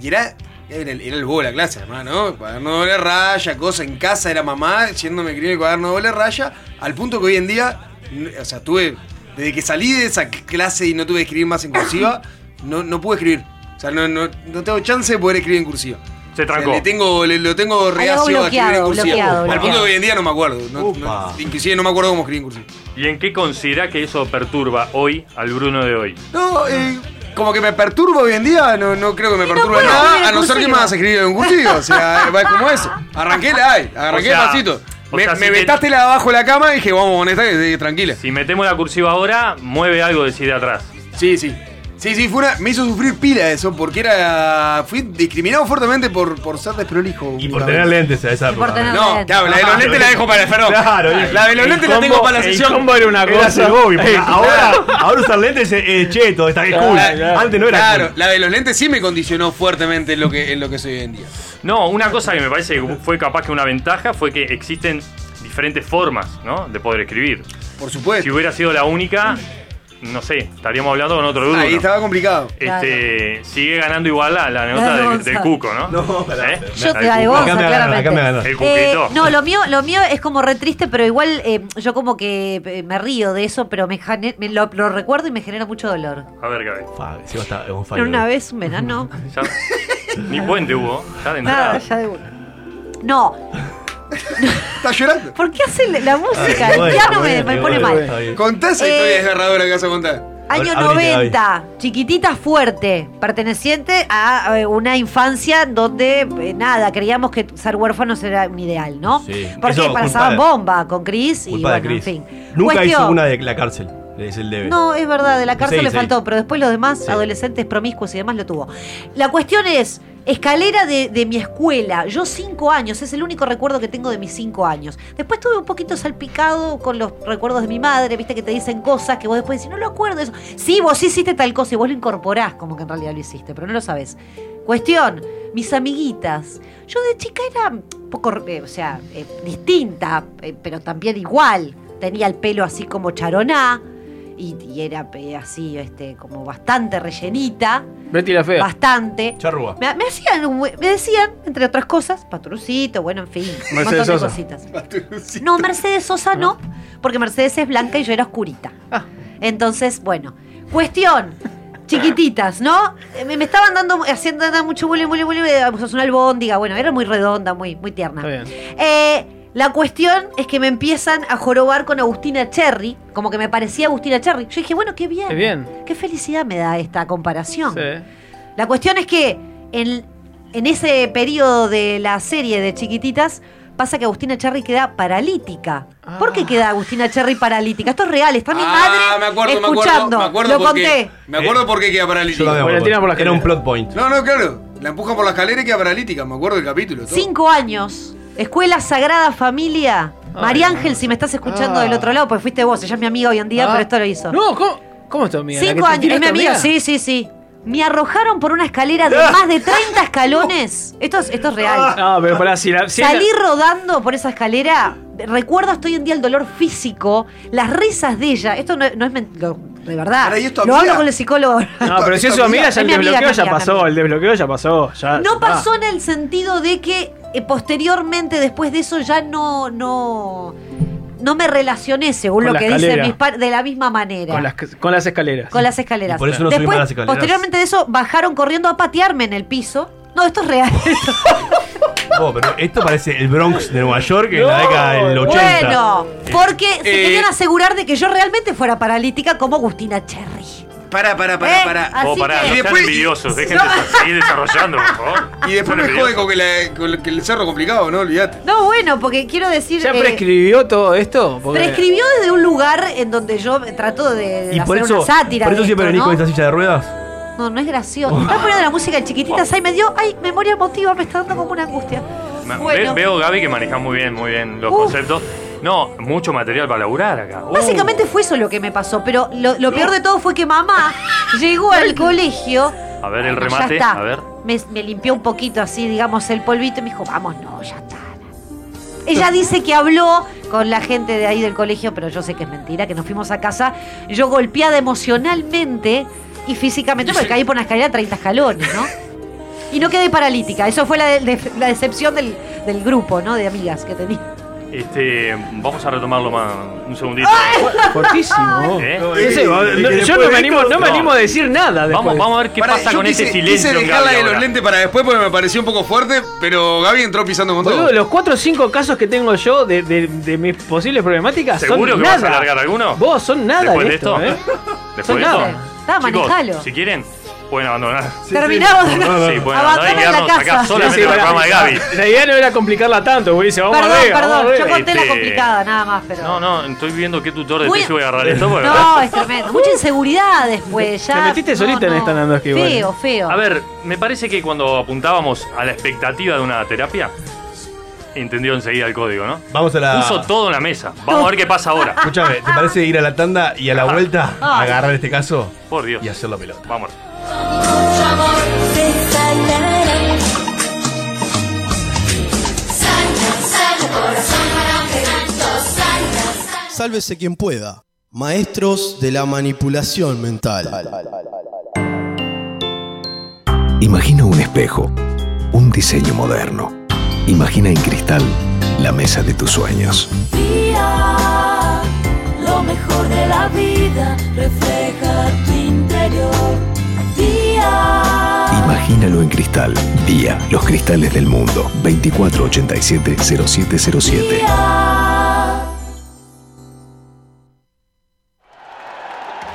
Y era, era, el, era el bobo de la clase, además, ¿no? Cuaderno doble raya, cosa en casa, era mamá yéndome a escribir el cuaderno doble raya, al punto que hoy en día, o sea, tuve, desde que salí de esa clase y no tuve que escribir más en cursiva, no, no pude escribir. O sea, no, no, no tengo chance de poder escribir en cursiva. Se O sea, trancó. le tengo, le- lo tengo reacio a escribir en bloqueado, cursiva. bloqueado, al punto bloqueado. que hoy en día no me acuerdo. no- no- Upa. inclusive no me acuerdo cómo escribir en cursiva. ¿Y en qué considera que eso perturba hoy al Bruno de hoy? No, eh, como que me perturba hoy en día, no, no creo que me perturbe puedo escribir nada, en a no ser que me hagas escribir en cursiva. O sea, <laughs> va como eso. Arranqué la ay, arranqué O sea, pasito. o Me, sea, me si te- vetaste la de abajo de la cama y dije, vamos con esta que que tranquila. Si metemos la cursiva ahora, mueve algo de sí de atrás. Sí, sí. Sí, sí, fue una- me hizo sufrir pila eso, porque era. Fui discriminado fuertemente por, por ser desprolijo. Y por tener lentes a esa época. No, claro, la de los lentes la dejo para el ferro. Claro, la de los el lentes la tengo para la el sesión. combo era una cosa. el <laughs> ahora, ahora usar lentes es es cheto, está que cool. Claro, Antes no era Claro, cool. la de los lentes sí me condicionó fuertemente en lo que, en lo que soy hoy en día. No, una cosa que me parece que fue capaz que una ventaja fue que existen diferentes formas, ¿no? De poder escribir. Por Si supuesto. hubiera sido la única, no sé, estaríamos hablando con otro Bruno. Ahí estaba complicado. Este, sigue ganando igual la, la de del, cuco, ¿no? No. ¿Eh? Yo te la de ganó. claramente. El cuquito. Eh, no, lo mío, lo mío es como re triste, pero igual eh, yo como que eh, me río de eso, pero me, jane- me lo, lo recuerdo y me genera mucho dolor. A ver, Gaby. Fa, Seba está on fire. Pero una vez un verano. Ya- Ni puente hubo, ya de Nada, entrada. ya de una. No, <laughs> ¿por qué hace la- música? Ay, El bueno, piano me, bueno, me pone bueno, mal. está bien. Contá esa Eh, historia desgarradora que vas a contar. Año Abrite, 90, chiquitita fuerte, perteneciente a eh, una infancia donde, eh, nada, creíamos que ser huérfanos era un ideal, ¿no? Sí. Porque Eso, pasaban bomba con Chris y bueno, en Chris. fin. Nunca Cuestión- hizo una de la cárcel. Es el debe. No, es verdad, de la cárcel Sí, le sí. faltó, pero después los demás, Sí. adolescentes promiscuos y demás, lo tuvo. La cuestión es, Escalera de, de mi escuela. Yo cinco años, es el único recuerdo que tengo de mis cinco años. Después tuve un poquito salpicado con los recuerdos de mi madre, viste que te dicen cosas que vos después decís, no lo acuerdo eso. Sí, vos hiciste tal cosa y vos lo incorporás como que en realidad lo hiciste, pero no lo sabes. Cuestión, mis amiguitas. Yo de chica era un poco, eh, o sea, eh, distinta, eh, pero también igual. Tenía el pelo así como charoná y, y era eh, así, este, como bastante rellenita. Betty la fea. Bastante. Charrúa. Me, me hacían, un buen- me decían, entre otras cosas, Patrucito, bueno, en fin, un Mercedes montón de Sosa. cositas. No, Mercedes Sosa no, porque Mercedes es blanca y yo era oscurita. Entonces, bueno, cuestión, chiquititas, ¿no? Eh, Me, me estaban dando, haciendo dando mucho bullying, bullying, bullying, eh, una albóndiga, bueno, era muy redonda, muy, muy tierna. Está bien. Eh, la cuestión es que me empiezan a jorobar con Agustina Cherry, como que me parecía Agustina Cherry. Yo dije, bueno, qué bien. Qué bien. Qué felicidad me da esta comparación. Sí. La cuestión es que en, en ese periodo de la serie de chiquititas pasa que Agustina Cherry queda paralítica. ¿Por qué queda Agustina Cherry paralítica? Esto es real, está mi Ah, madre me acuerdo, me escuchando. acuerdo, me acuerdo Lo porque, conté. Me acuerdo por qué queda paralítica. Me Valentina acuerdo. por la Era un plot point. No, no, claro. La empujan por la escalera y queda paralítica. Me acuerdo del capítulo. todo. Cinco años. Escuela Sagrada Familia. María Ángel, si me estás escuchando Ah. del otro lado, pues fuiste vos, ella es mi amiga hoy en día, Ah. pero esto lo hizo. No, ¿cómo, cómo es tu amiga? ¿La que Cinco años, es mi amiga, sí, sí, sí. Me arrojaron por una escalera de más de 30 escalones. <laughs> Esto es, esto es real. No, pero pará, si la. si es la- Salí rodando por esa escalera. Recuerdo hasta hoy en día el dolor físico, las risas de ella. Esto no, no es men- lo- de verdad. Pará, ¿y es tu Lo hablo con el psicólogo. No, pero si es su amiga, ya el desbloqueo es ya pasó. El desbloqueo ya pasó. Ya, No pasó en el sentido de que eh, posteriormente, después de eso, ya no, no, no me relacioné, según Con lo que dicen mis par- de la misma manera. Con las, con las escaleras. Con las escaleras. Y por eso no Después, las escaleras. posteriormente de eso, bajaron corriendo a patearme en el piso. No, esto es real. <laughs> Oh, pero esto parece el Bronx de Nueva York en la década del 80. Bueno, porque se Eh, querían asegurar de que yo realmente fuera paralítica como Agustina Cherry. Pará, pará, pará, Eh, pará. así Vos pará, que- no Y sean después- envidiosos, dejen No. de seguir desarrollando, por favor. Y después Son me jode envidiosos. con que, la- con que el cerro complicado, ¿no? Olvídate. No, bueno, porque quiero decir. ¿Ya eh, prescribió todo esto? Porque- prescribió desde un lugar en donde yo trato de, de Y por hacer eso, una sátira. por eso de siempre esto, venís ¿no? con esa silla de ruedas. No, no es gracioso. Está poniendo la música de chiquititas ahí me dio. Ay, memoria emotiva, me está dando como una angustia. Ma- Bueno. ve- veo, Gaby, que maneja muy bien, muy bien los Uf. conceptos. No, mucho material para laburar acá. Uh. Básicamente fue eso lo que me pasó, pero lo, lo peor de todo fue que mamá <laughs> llegó al colegio. A ver el Bueno, ya remate, está. a ver. Me, me limpió un poquito así, digamos, el polvito y me dijo, vamos, no, ya está. Ella dice que habló con la gente de ahí del colegio, pero yo sé que es mentira, que nos fuimos a casa, yo golpeada emocionalmente y físicamente, porque caí por una escalera 30 escalones, ¿no? Y no quedé paralítica, eso fue la, de- de- la decepción del, del grupo, ¿no? De amigas que tenía. Este, vamos a retomarlo más un segundito. Fortísimo. ¿Eh? Ese, no, y yo no me animo, no me animo a decir nada. Vamos, después. vamos a ver qué Pará, pasa yo con quise, ese silencio Quise en dejarla Gaby de los ahora. lentes para después porque me pareció un poco fuerte, pero Gaby entró pisando con Boludo, todo. los cuatro o cinco casos que tengo yo de, de- de mis posibles problemáticas ¿Seguro son que nada. vas a alargar alguno? Vos son nada Después de de esto, esto. ¿eh? <laughs> Después Son de esto. nada. Está, Chicos, manejalo. si quieren, pueden abandonar. Terminamos. Sí, pueden abandonar y Abandonen la quedarnos acá casa. solamente Sí, con el programa de Gaby. La idea no era complicarla tanto, porque dice, vamos Perdón, a ver, vamos perdón, a ver. yo conté la Este- complicada, nada más, pero. No, no, estoy viendo qué tutor de Muy- tesis voy a agarrar esto. porque- No, es tremendo. Mucha inseguridad después. Ya, Te metiste no, solita en no. esta, Nandoski, igual. Feo, feo. A ver, me parece que cuando apuntábamos a la expectativa de una terapia, entendió enseguida el código, ¿no? Vamos a la. Puso todo en la mesa. Vamos a ver qué pasa ahora. Escúchame, ¿te parece ir a la tanda y a la vuelta Ay. agarrar este caso Por Dios. y hacerlo pelota? Vamos. Sálvese quien pueda. Maestros de la manipulación mental. Imagina un espejo, un diseño moderno. Imagina en cristal la mesa de tus sueños. Día, lo mejor de la vida refleja tu interior. Día, Imagínalo en cristal. Día, los cristales del mundo. 2487-0707.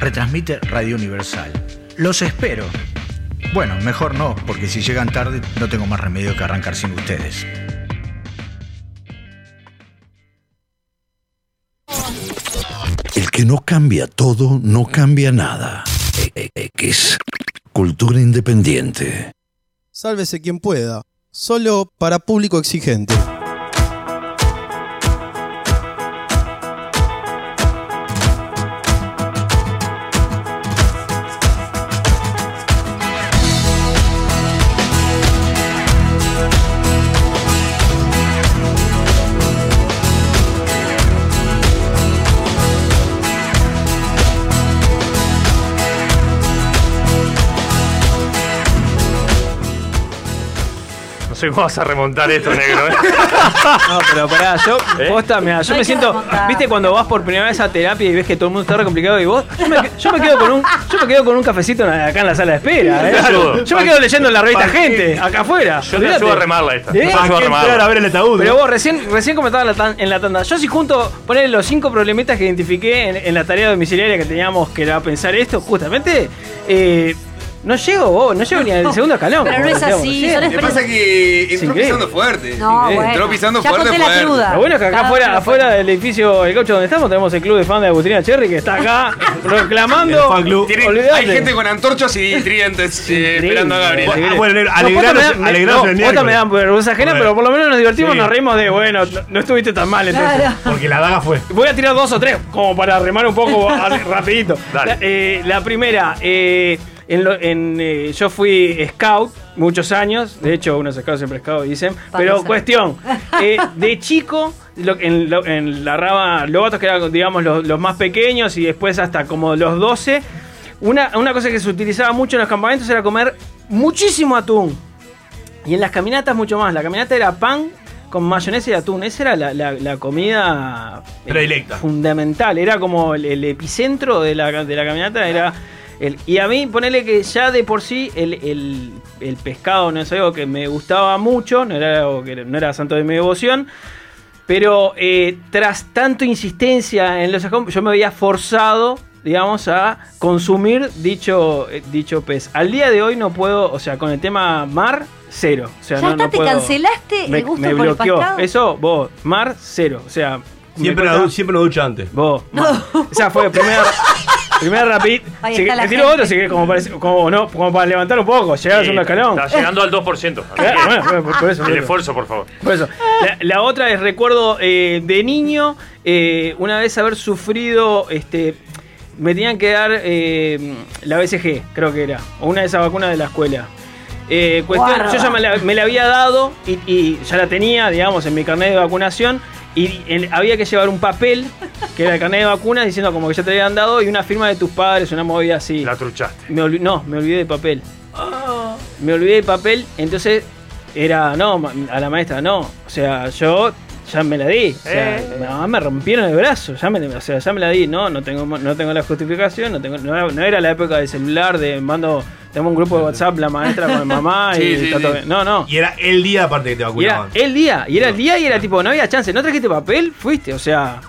Retransmite Radio Universal. Los espero. Bueno, mejor no, porque si llegan tarde no tengo más remedio que arrancar sin ustedes. El que no cambia todo, no cambia nada. X. Cultura independiente. Sálvese quien pueda. Solo para público exigente. Sé cómo vas a remontar esto, negro. ¿eh? <laughs> No, pero pará, yo, ¿Eh? posta, mirá, yo me siento, remontar. viste cuando vas por primera vez a terapia y ves que todo el mundo está re complicado y vos, yo me, yo me quedo con un, yo me quedo con un cafecito en acá en la sala de espera, ¿eh? Yo me quedo leyendo la revista. Gente, acá afuera. Yo te ayudo a remarla esta. ¿Eh? Yo te ayudo a remarla. Pero vos recién, recién comentabas en la tan- en la tanda. Yo si junto poner los cinco problemitas que identifiqué en, en la tarea domiciliaria que teníamos que era pensar esto, justamente, eh, no llego vos, no llego ni al <laughs> segundo escalón. Pero no es así, ¿sí? son Lo que pasa es que entró increíble. pisando fuerte. No, bueno. Entró pisando Ya fuerte, conté la fuerte. cruda. Lo bueno es que acá Cada afuera, uno afuera del edificio El Caucho donde estamos tenemos el club de fan de Agustina Cherry que está acá <laughs> reclamando. Tiene- Olvidate. hay gente con antorchas y tridentes eh, esperando a Gabriel. Ah, bueno, negro, No, alegraros- posta me da- alegraros no, el posta me miércoles. dan vergüenza ajena, Bueno. pero por lo menos nos divertimos, Sí. nos reímos de, bueno, no, no estuviste tan mal entonces. Claro. Porque la daga fue. Voy a tirar dos o tres, como para remar un poco <laughs> a- rapidito. Dale. La, eh, la primera, eh, en lo- en, eh, yo fui scout muchos años, de hecho unos scouts siempre scout dicen, pero cuestión, eh, de chico, lo- en, lo- en la rama Lobatos, que eran digamos los, los más pequeños y después hasta como los 12, una, una cosa que se utilizaba mucho en los campamentos era comer muchísimo atún. Y en las caminatas mucho más. La caminata era pan con mayonesa y atún. Esa era la, la- la comida eh, Predilecta. fundamental. Era como el, el epicentro de la, de la caminata. Era el, y a mí, ponele que ya de por sí el, el- el pescado no es algo que me gustaba mucho. No era algo que no era santo de mi devoción. Pero eh, tras tanto insistencia en los yo me había forzado, digamos, a consumir dicho, eh, dicho pez. Al día de hoy no puedo, o sea, con el tema mar, cero. O sea, Ya no, está, no te puedo- cancelaste me, el gusto me por el bloqueó. Eso, vos, mar, cero. O sea, Siempre, la, du- siempre nos ducha antes. Vos, mar. Esa fue primera. Primera rapid. Ahí Si- está la te tiro gente. otro, si querés, como, parece- como, no, como para levantar un poco, llegar al segundo escalón. Está llegando al 2%. así Claro, que- bueno, bueno, por- por eso, por el eso. esfuerzo, por favor. Por eso. La, la otra es, recuerdo eh, de niño, eh, una vez haber sufrido, este, me tenían que dar eh, la BCG, creo que era, o una de esas vacunas de la escuela. Eh, cuestión, Guarda. yo ya me la, me la había dado y, y ya la tenía, digamos, en mi carnet de vacunación. Y había que llevar un papel, que era el carnet de vacunas, diciendo como que ya te habían dado, y una firma de tus padres, una movida así. La truchaste. Me no, me olvidé del papel. Me olvidé del papel, entonces era, no, ma- a la maestra, no. O sea, yo ya me la di. O sea, Eh. mamá me rompieron el brazo, ya me, o sea, ya me la di. No, no tengo, no tengo la justificación, no, tengo, no, no era la época del celular, de mando, tenemos un grupo de WhatsApp, la maestra con mi mamá <laughs> Sí, y sí, está todo sí. bien. No, no. Y era el día aparte que te Y era vacunaban. el día, y era el día y era tipo, no había chance, no trajiste papel, fuiste, o sea,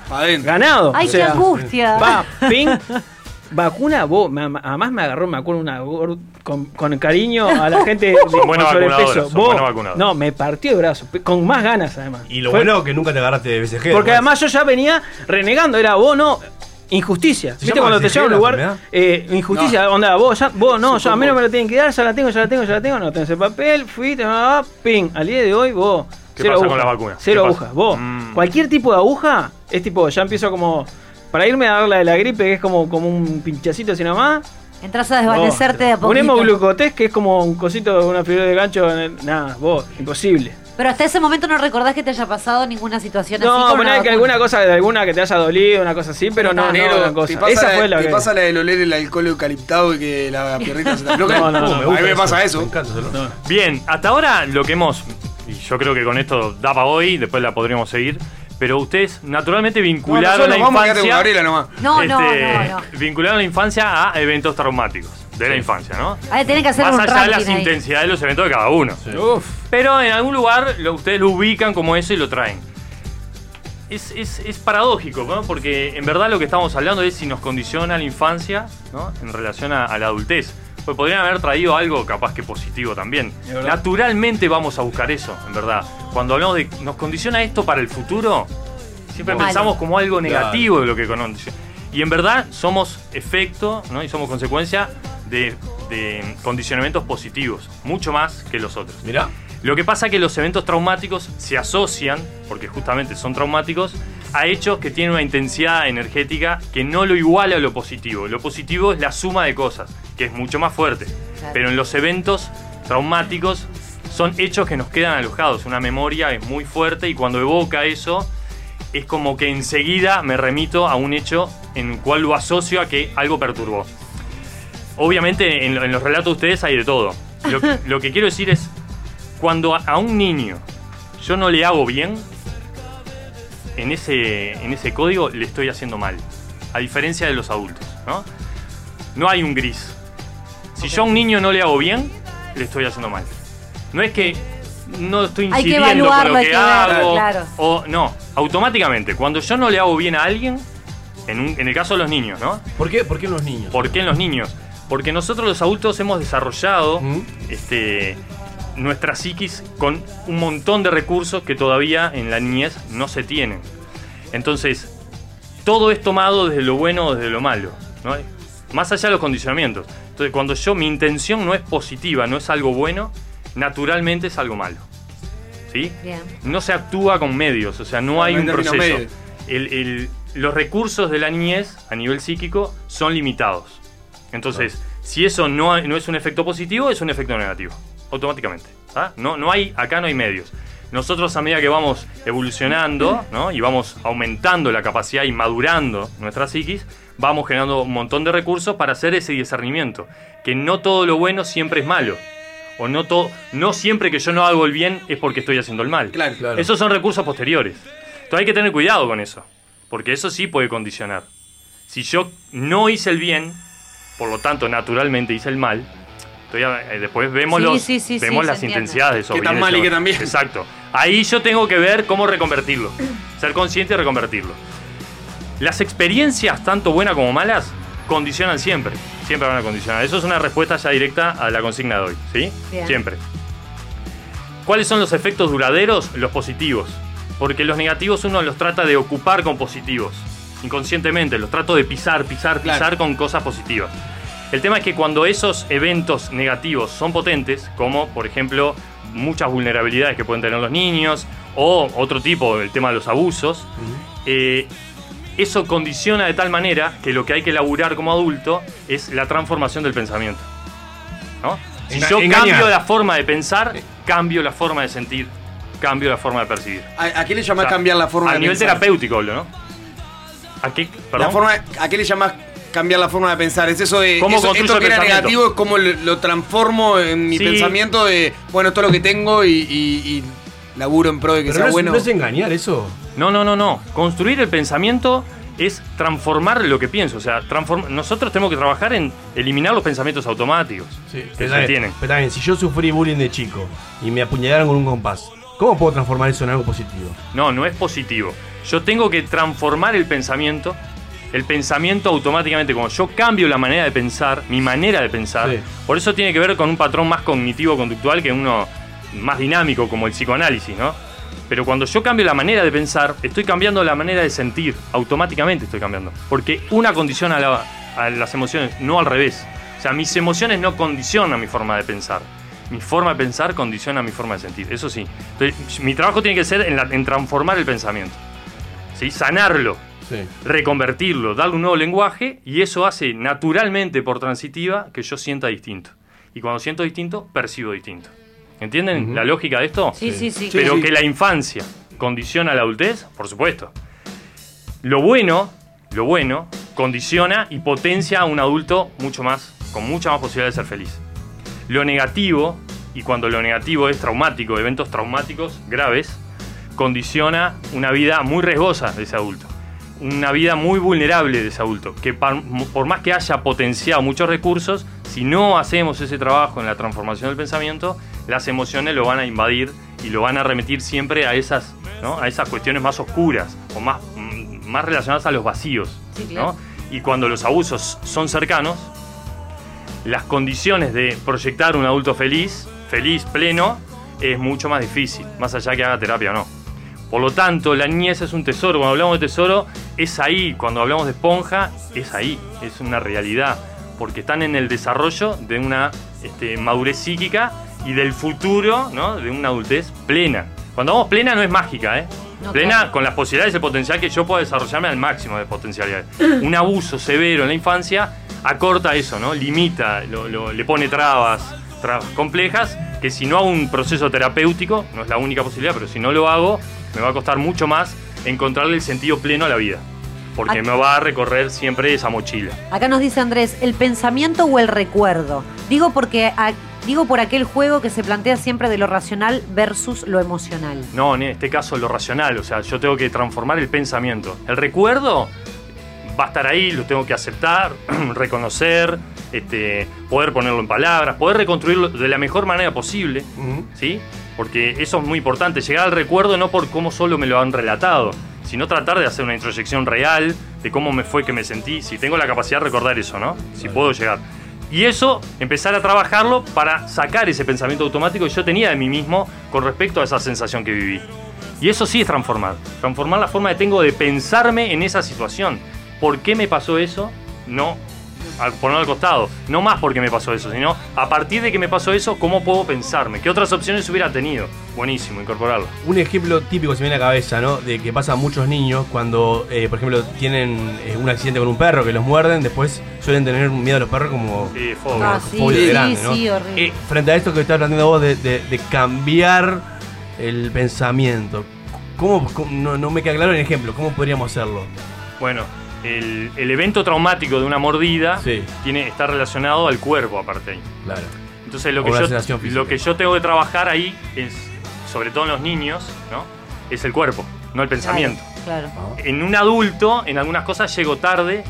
ganado. Ay, o qué sea, angustia. Va, <laughs> ping, vacuna, vos, me- además me agarró, me acuerdo, una con, con cariño a la gente <laughs> de, Son buenos con sobrepeso. vacunadores, son Vos, buenos vacunadores. No, me partió el brazo, con más ganas además. Y lo Fue- bueno que nunca te agarraste de BCG. Porque además yo ya venía renegando, era vos no. Injusticia. ¿Se ¿Viste cuando te BCG lleva a un lugar? enfermedad? Eh, injusticia, onda, vos, ya, vos no, yo, a mí no me lo tienen que dar, ya la tengo, ya la tengo, ya la tengo, no tenés el papel, fui, te va, ping. Al día de hoy, vos. ¿Qué cero pasa aguja, con la vacuna? Cero agujas. Vos, Mm. cualquier tipo de aguja es tipo, ya empiezo como. Para irme a dar la de la gripe, que es como, como un pinchacito así nomás. Entras a desvanecerte de a Un poquito. hemoglucotés que es como un cosito, una fibra de gancho. Nada, vos, imposible. Pero hasta ese momento no recordás que te haya pasado ninguna situación así. No, una poner que alguna cosa de alguna que te haya dolido, una cosa así, pero no, no, Negro, una cosa. ¿Te pasa, Esa la, fue la te que. pasa la del oler el alcohol eucaliptado y que la piernita se te <laughs> afloja? No, no, no, me a mí me pasa eso. Me encanta. Bien, hasta ahora lo que hemos, y yo creo que con esto da para hoy, después la podríamos seguir, pero ustedes naturalmente vincularon la con infancia. No, no, este, no, Vincularon la infancia a eventos traumáticos de la infancia, ¿no? Ahí tenés que hacer Más un allá de las ahí. intensidades de los eventos de cada uno. Uf. Pero en algún lugar lo- ustedes lo ubican como eso y lo traen. Es, es- es paradójico, ¿no? Porque en verdad lo que estamos hablando es si nos condiciona la infancia, ¿no? En relación a, a la adultez. Pues podrían haber traído algo capaz que positivo también. Naturalmente vamos a buscar eso, en verdad. Cuando hablamos de nos condiciona esto para el futuro, siempre pensamos como algo Claro. negativo de lo que condiciona. Y en verdad somos efecto, ¿no? Y somos consecuencia de, de condicionamientos positivos, mucho más que los otros. Mirá. Lo que pasa es que los eventos traumáticos se asocian, porque justamente son traumáticos, a hechos que tienen una intensidad energética que no lo iguala a lo positivo. Lo positivo es la suma de cosas, que es mucho más fuerte. Claro. Pero en los eventos traumáticos son hechos que nos quedan alojados. Una memoria es muy fuerte y cuando evoca eso, es como que enseguida me remito a un hecho en el cual lo asocio a que algo perturbó. Obviamente en, lo- en los relatos de ustedes hay de todo. Lo, que- <laughs> lo que quiero decir es, cuando a, a un niño yo no le hago bien, en ese, en ese código le estoy haciendo mal. A diferencia de los adultos, ¿no? No hay un gris. Si yo a un niño no le hago bien, le estoy haciendo mal. No es que no estoy Hay que incidiendo con lo hay que que ver, hago. claro. O no, automáticamente, cuando yo no le hago bien a alguien, en, un- en el caso de los niños, ¿no? ¿Por qué, ¿Por qué los niños? ¿Por qué en los niños? Porque nosotros los adultos hemos desarrollado este, nuestra psiquis con un montón de recursos que todavía en la niñez no se tienen. Entonces, todo es tomado desde lo bueno o desde lo malo, ¿no? más allá de los condicionamientos. Entonces, cuando yo, mi intención no es positiva, no es algo bueno, naturalmente es algo malo. ¿Sí? Bien. no se actúa con medios, o sea, no hay No hay un proceso. medios. El- el- los recursos de la niñez a nivel psíquico son limitados. Entonces, si eso no, no es un efecto positivo, es un efecto negativo, automáticamente. ¿ah? No, no hay, acá no hay medios. Nosotros a medida que vamos evolucionando ¿no? y vamos aumentando la capacidad y madurando nuestra psiquis, vamos generando un montón de recursos para hacer ese discernimiento. Que no todo lo bueno siempre es malo. O no, todo, no siempre que yo no hago el bien es porque estoy haciendo el mal. Claro, claro. Esos son recursos posteriores. Entonces hay que tener cuidado con eso. Porque eso sí puede condicionar. Si yo no hice el bien, por lo tanto naturalmente hice el mal, entonces, eh, después vemos, Sí, los, sí, sí, vemos sí, las intensidades de esos Qué tan mal y tan bien. Exacto. Ahí yo tengo que ver cómo reconvertirlo. Ser consciente y reconvertirlo. Las experiencias, tanto buenas como malas, condicionan siempre. Siempre van a condicionar. Eso es una respuesta ya directa a la consigna de hoy. ¿Sí? Bien. Siempre. ¿Cuáles son los efectos duraderos? Los positivos. Porque los negativos uno los trata de ocupar con positivos. Inconscientemente, los trato de pisar, pisar, pisar Claro. con cosas positivas. El tema es que cuando esos eventos negativos son potentes, como por ejemplo muchas vulnerabilidades que pueden tener los niños, o otro tipo, el tema de los abusos, eh, eso condiciona de tal manera que lo que hay que elaborar como adulto es la transformación del pensamiento. ¿no? Si yo engañar. cambio la forma de pensar, cambio la forma de sentir, cambio la forma de percibir. ¿A, a qué le llamás O sea, cambiar la forma a de nivel pensar? terapéutico hablo, ¿no? ¿A qué? La Perdón. forma, ¿A qué le llamás cambiar la forma de pensar? Es eso de. ¿Cómo eso- esto que era negativo es como lo, lo transformo en mi Sí. pensamiento de. Bueno, esto es lo que tengo y. y- y laburo en pro de que Pero sea no es, bueno. no es engañar eso. No, no, no, no. Construir el pensamiento es transformar lo que pienso. O sea, transform- nosotros tenemos que trabajar en eliminar los pensamientos automáticos que Pero se tienen. pero bien, si yo sufrí bullying de chico y me apuñalaron con un compás, ¿cómo puedo transformar eso en algo positivo? No, no es positivo. Yo tengo que transformar el pensamiento. El pensamiento automáticamente, como yo cambio la manera de pensar, mi manera de pensar, Sí. por eso tiene que ver con un patrón más cognitivo-conductual que uno más dinámico, como el psicoanálisis, ¿no? Pero cuando yo cambio la manera de pensar, estoy cambiando la manera de sentir, automáticamente estoy cambiando. Porque una condiciona a, la- a las emociones, no al revés. O sea, mis emociones no condicionan mi forma de pensar. Mi forma de pensar condiciona mi forma de sentir, eso sí. Entonces, mi trabajo tiene que ser en, la- en transformar el pensamiento. ¿sí? Sanarlo, reconvertirlo, darle un nuevo lenguaje y eso hace naturalmente por transitiva que yo sienta distinto. Y cuando siento distinto, percibo distinto. ¿Entienden la lógica de esto? Sí, sí, sí. Pero Sí, sí. que la infancia condiciona la adultez, por supuesto. Lo bueno, lo bueno, condiciona y potencia a un adulto mucho más, con mucha más posibilidad de ser feliz. Lo negativo, y cuando lo negativo es traumático, eventos traumáticos graves, condiciona una vida muy riesgosa de ese adulto. Una vida muy vulnerable de ese adulto. Que par- por más que haya potenciado muchos recursos, si no hacemos ese trabajo en la transformación del pensamiento, las emociones lo van a invadir y lo van a remitir siempre a esas, ¿no? a esas cuestiones más oscuras o más, mm, más relacionadas a los vacíos. Sí, claro. ¿no? Y cuando los abusos son cercanos, las condiciones de proyectar un adulto feliz, feliz, pleno, es mucho más difícil, más allá que haga terapia o no. Por lo tanto, la niñez es un tesoro. Cuando hablamos de tesoro, es ahí. Cuando hablamos de esponja, es ahí. Es una realidad. Porque están en el desarrollo de una este, madurez psíquica y del futuro, ¿no? De una adultez plena. Cuando hablamos plena no es mágica, ¿eh? No, plena claro. con las posibilidades el potencial que yo pueda desarrollarme al máximo de potencialidades. <clears throat> Un abuso severo en la infancia acorta eso, ¿no? Limita, lo- lo- le pone trabas, trabas complejas, que si no hago un proceso terapéutico, no es la única posibilidad, pero si no lo hago, me va a costar mucho más encontrarle el sentido pleno a la vida. Porque me va a recorrer siempre esa mochila. Acá nos dice Andrés, el pensamiento o el recuerdo. Digo porque a- digo por aquel juego que se plantea siempre de lo racional versus lo emocional. No, en este caso lo racional, o sea, yo tengo que transformar el pensamiento. El recuerdo va a estar ahí, lo tengo que aceptar, <clears throat> reconocer, este, poder ponerlo en palabras, poder reconstruirlo de la mejor manera posible, ¿sí? Porque eso es muy importante, llegar al recuerdo no por cómo solo me lo han relatado, sino tratar de hacer una introyección real de cómo me fue que me sentí, si tengo la capacidad de recordar eso, ¿no? Si puedo llegar. Y eso, empezar a trabajarlo para sacar ese pensamiento automático que yo tenía de mí mismo con respecto a esa sensación que viví. Y eso sí es transformar. Transformar la forma que tengo de pensarme en esa situación. ¿Por qué me pasó eso? No al ponerlo al costado. No más porque me pasó eso, sino a partir de que me pasó eso, ¿cómo puedo pensarme? ¿Qué otras opciones hubiera tenido? Buenísimo, incorporarlo. Un ejemplo típico se me viene a la cabeza, ¿no? De que pasa a muchos niños cuando, eh, por ejemplo, tienen eh, un accidente con un perro que los muerden, después suelen tener un miedo a los perros como Sí, fobia. Ah, sí, fobia sí, grande, ¿no? sí, horrible. Eh, frente a esto que estás planteando vos de, de- de cambiar el pensamiento, ¿cómo, cómo- no, no me queda claro el ejemplo? ¿Cómo podríamos hacerlo? Bueno, el, el evento traumático de una mordida tiene, está relacionado al cuerpo, aparte ahí. Claro. Entonces lo que, yo, lo que yo tengo que trabajar ahí es, sobre todo en los niños, ¿no? Es el cuerpo, no el pensamiento. Claro. En un adulto, en algunas cosas llego tarde,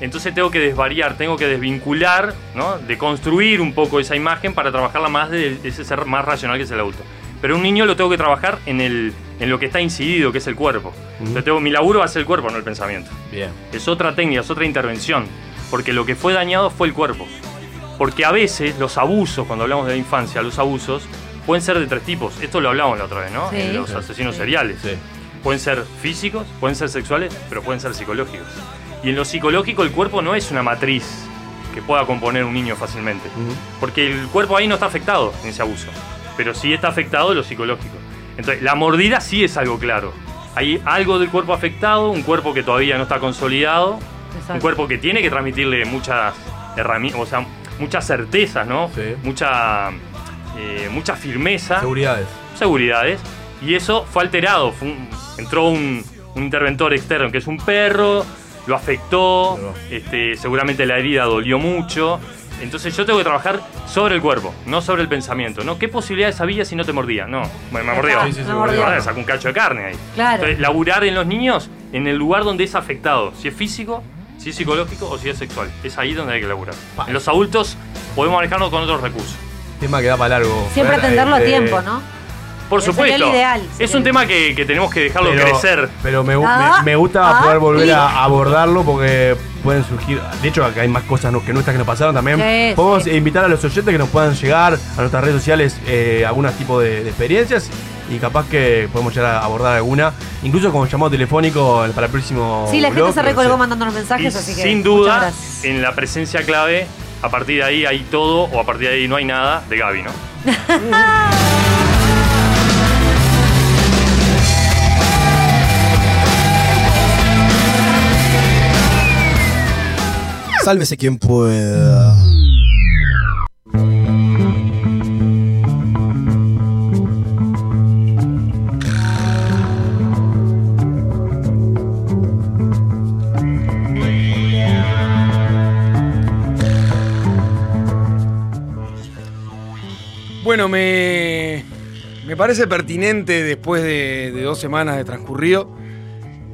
entonces tengo que desvariar, tengo que desvincular, ¿no? De construir un poco esa imagen para trabajarla más de ese ser más racional que es el adulto. Pero un niño lo tengo que trabajar en, el, en lo que está incidido, que es el cuerpo. Entonces tengo, mi laburo va a ser el cuerpo, no el pensamiento. Bien. Es otra técnica, es otra intervención. Porque lo que fue dañado fue el cuerpo. Porque a veces los abusos, cuando hablamos de la infancia, los abusos pueden ser de tres tipos. Esto lo hablamos la otra vez, ¿no? Sí. En los Sí. asesinos Sí. seriales. Pueden ser físicos, pueden ser sexuales, pero pueden ser psicológicos. Y en lo psicológico el cuerpo no es una matriz que pueda componer un niño fácilmente. Porque el cuerpo ahí no está afectado en ese abuso. Pero sí está afectado lo psicológico. Entonces, la mordida sí es algo claro. Hay algo del cuerpo afectado, un cuerpo que todavía no está consolidado, un cuerpo que tiene que transmitirle muchas herramientas, o sea, muchas certezas, ¿no? Mucha, eh, mucha firmeza. Seguridades. Seguridades. Y eso fue alterado. Fue un- entró un, un interventor externo, que es un perro, lo afectó, este, seguramente la herida dolió mucho. Entonces yo tengo que trabajar sobre el cuerpo, no sobre el pensamiento. ¿no? ¿Qué posibilidades había si no te mordía? No, bueno, me mordió. Sí, sí, sí, Me mordió. Sacó un cacho de carne ahí. Claro. Entonces, laburar en los niños en el lugar donde es afectado. Si es físico, si es psicológico o si es sexual. Es ahí donde hay que laburar. En los adultos podemos manejarnos con otros recursos. Tema que da para largo. Siempre atenderlo a tiempo, ¿no? Por supuesto. el ideal, es un el- tema que, que tenemos que dejarlo Pero- crecer. Pero me, Ah, me, me gusta ah, poder volver a abordarlo porque pueden surgir. De hecho, acá hay más cosas no- que nuestras que nos pasaron también. Sí, Podemos sí. invitar a los oyentes que nos puedan llegar a nuestras redes sociales eh, algunos tipos de, de experiencias y capaz que podemos llegar a abordar alguna. Incluso con llamado telefónico para el próximo. Sí, la gente blog, se no recolgó sé. mandándonos mensajes, Y así que. sin muchas duda, gracias. en la presencia clave, a partir de ahí hay todo o a partir de ahí no hay nada de Gaby, ¿no? <laughs> Sálvese quien pueda. Bueno, me, me parece pertinente después de, de dos semanas de transcurrido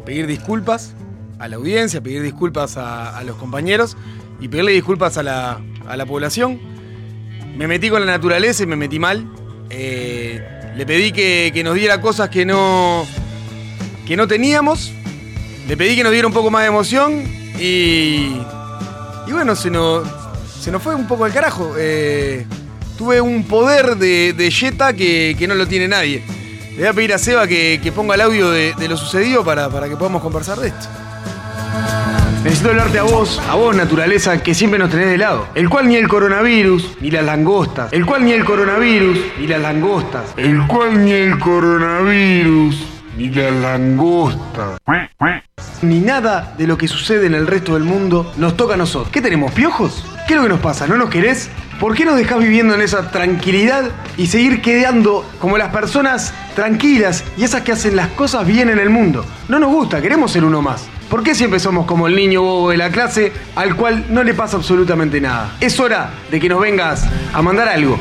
pedir disculpas a la audiencia, pedir disculpas a, los compañeros y pedirle disculpas a la, a la población. Me metí con la naturaleza y me metí mal. Eh, le pedí que, que nos diera cosas que no, que no teníamos. Le pedí que nos diera un poco más de emoción y, y bueno, se nos, se nos fue un poco al carajo. Eh, tuve un poder de, de Jetta que, que no lo tiene nadie. Le voy a pedir a Seba que, que ponga el audio de, de lo sucedido para, para que podamos conversar de esto. Necesito hablarte a vos, a vos naturaleza, que siempre nos tenés de lado. El cual ni el coronavirus, ni las langostas. El cual ni el coronavirus, ni las langostas. El cual ni el coronavirus, ni las langostas. Ni nada de lo que sucede en el resto del mundo nos toca a nosotros. ¿Qué tenemos, piojos? ¿Qué es lo que nos pasa? ¿No nos querés? ¿Por qué nos dejás viviendo en esa tranquilidad y seguir quedando como las personas tranquilas y esas que hacen las cosas bien en el mundo? No nos gusta, queremos ser uno más. ¿Por qué siempre somos como el niño bobo de la clase al cual no le pasa absolutamente nada? Es hora de que nos vengas a mandar algo.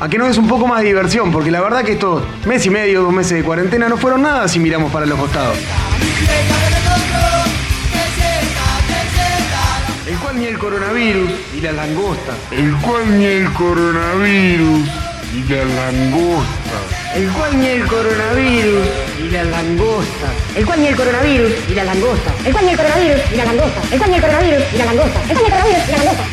A que nos des un poco más de diversión, porque la verdad que estos mes y medio, dos meses de cuarentena no fueron nada si miramos para los costados. El cual ni el coronavirus ni las langostas. El cual ni el coronavirus ni las langostas. El cual ni el coronavirus ni las langostas. El cual ni el coronavirus y la langosta. El cual ni el coronavirus y la langosta. El cual ni el coronavirus y la langosta. El cual ni el coronavirus y la langosta.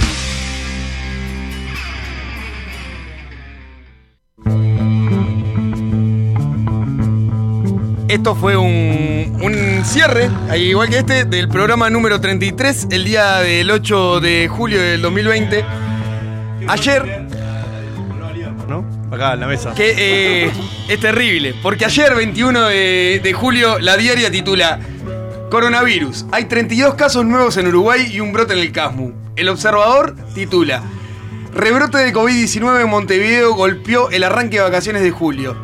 Esto fue un, un cierre, igual que este, del programa número 33, el día del 8 de julio del 2020. Ayer. Acá en la mesa. que eh, es terrible, porque ayer, 21 de, de julio, la diaria titula Coronavirus. Hay 32 casos nuevos en Uruguay y un brote en el Casmu. El observador titula Rebrote de COVID-19 en Montevideo golpeó el arranque de vacaciones de julio.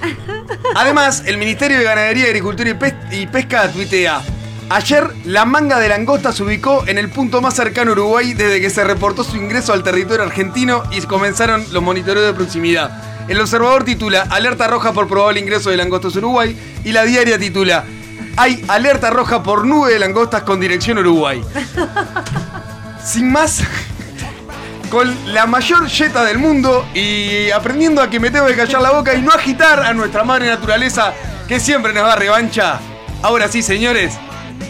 <laughs> Además, el Ministerio de Ganadería, Agricultura y, Pes- y Pesca tuitea. Ayer, la manga de langosta se ubicó en el punto más cercano a Uruguay desde que se reportó su ingreso al territorio argentino y comenzaron los monitoreos de proximidad. El observador titula Alerta roja por probable ingreso de langostas a Uruguay y la diaria titula Hay alerta roja por nube de langostas con dirección Uruguay. <laughs> Sin más, con la mayor yeta del mundo y aprendiendo a que me tengo que callar la boca y no agitar a nuestra madre naturaleza que siempre nos da revancha. Ahora sí, señores,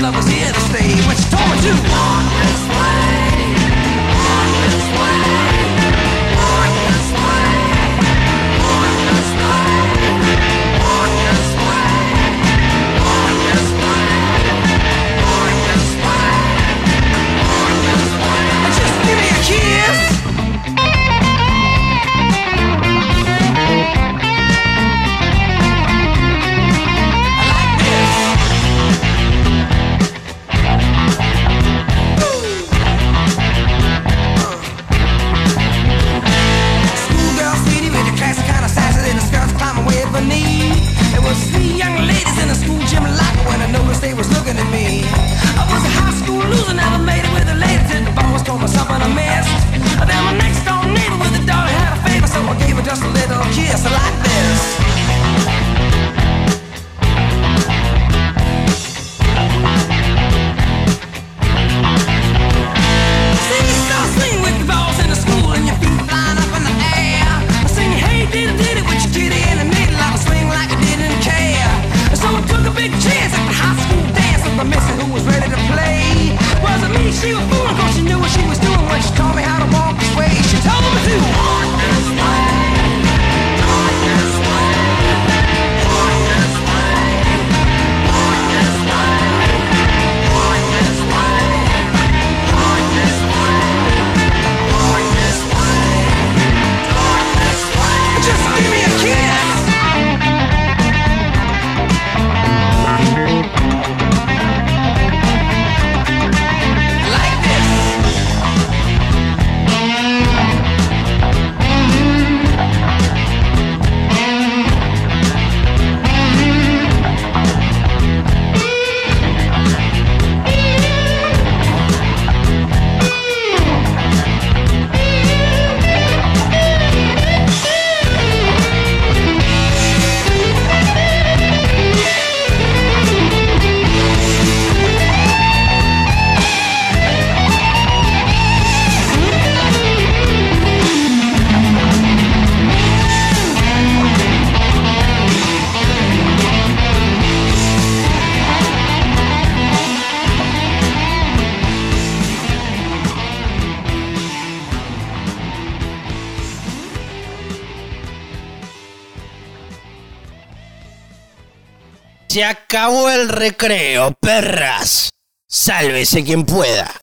love was here to stay. Which told me to. acabó el recreo, perras. Sálvese quien pueda.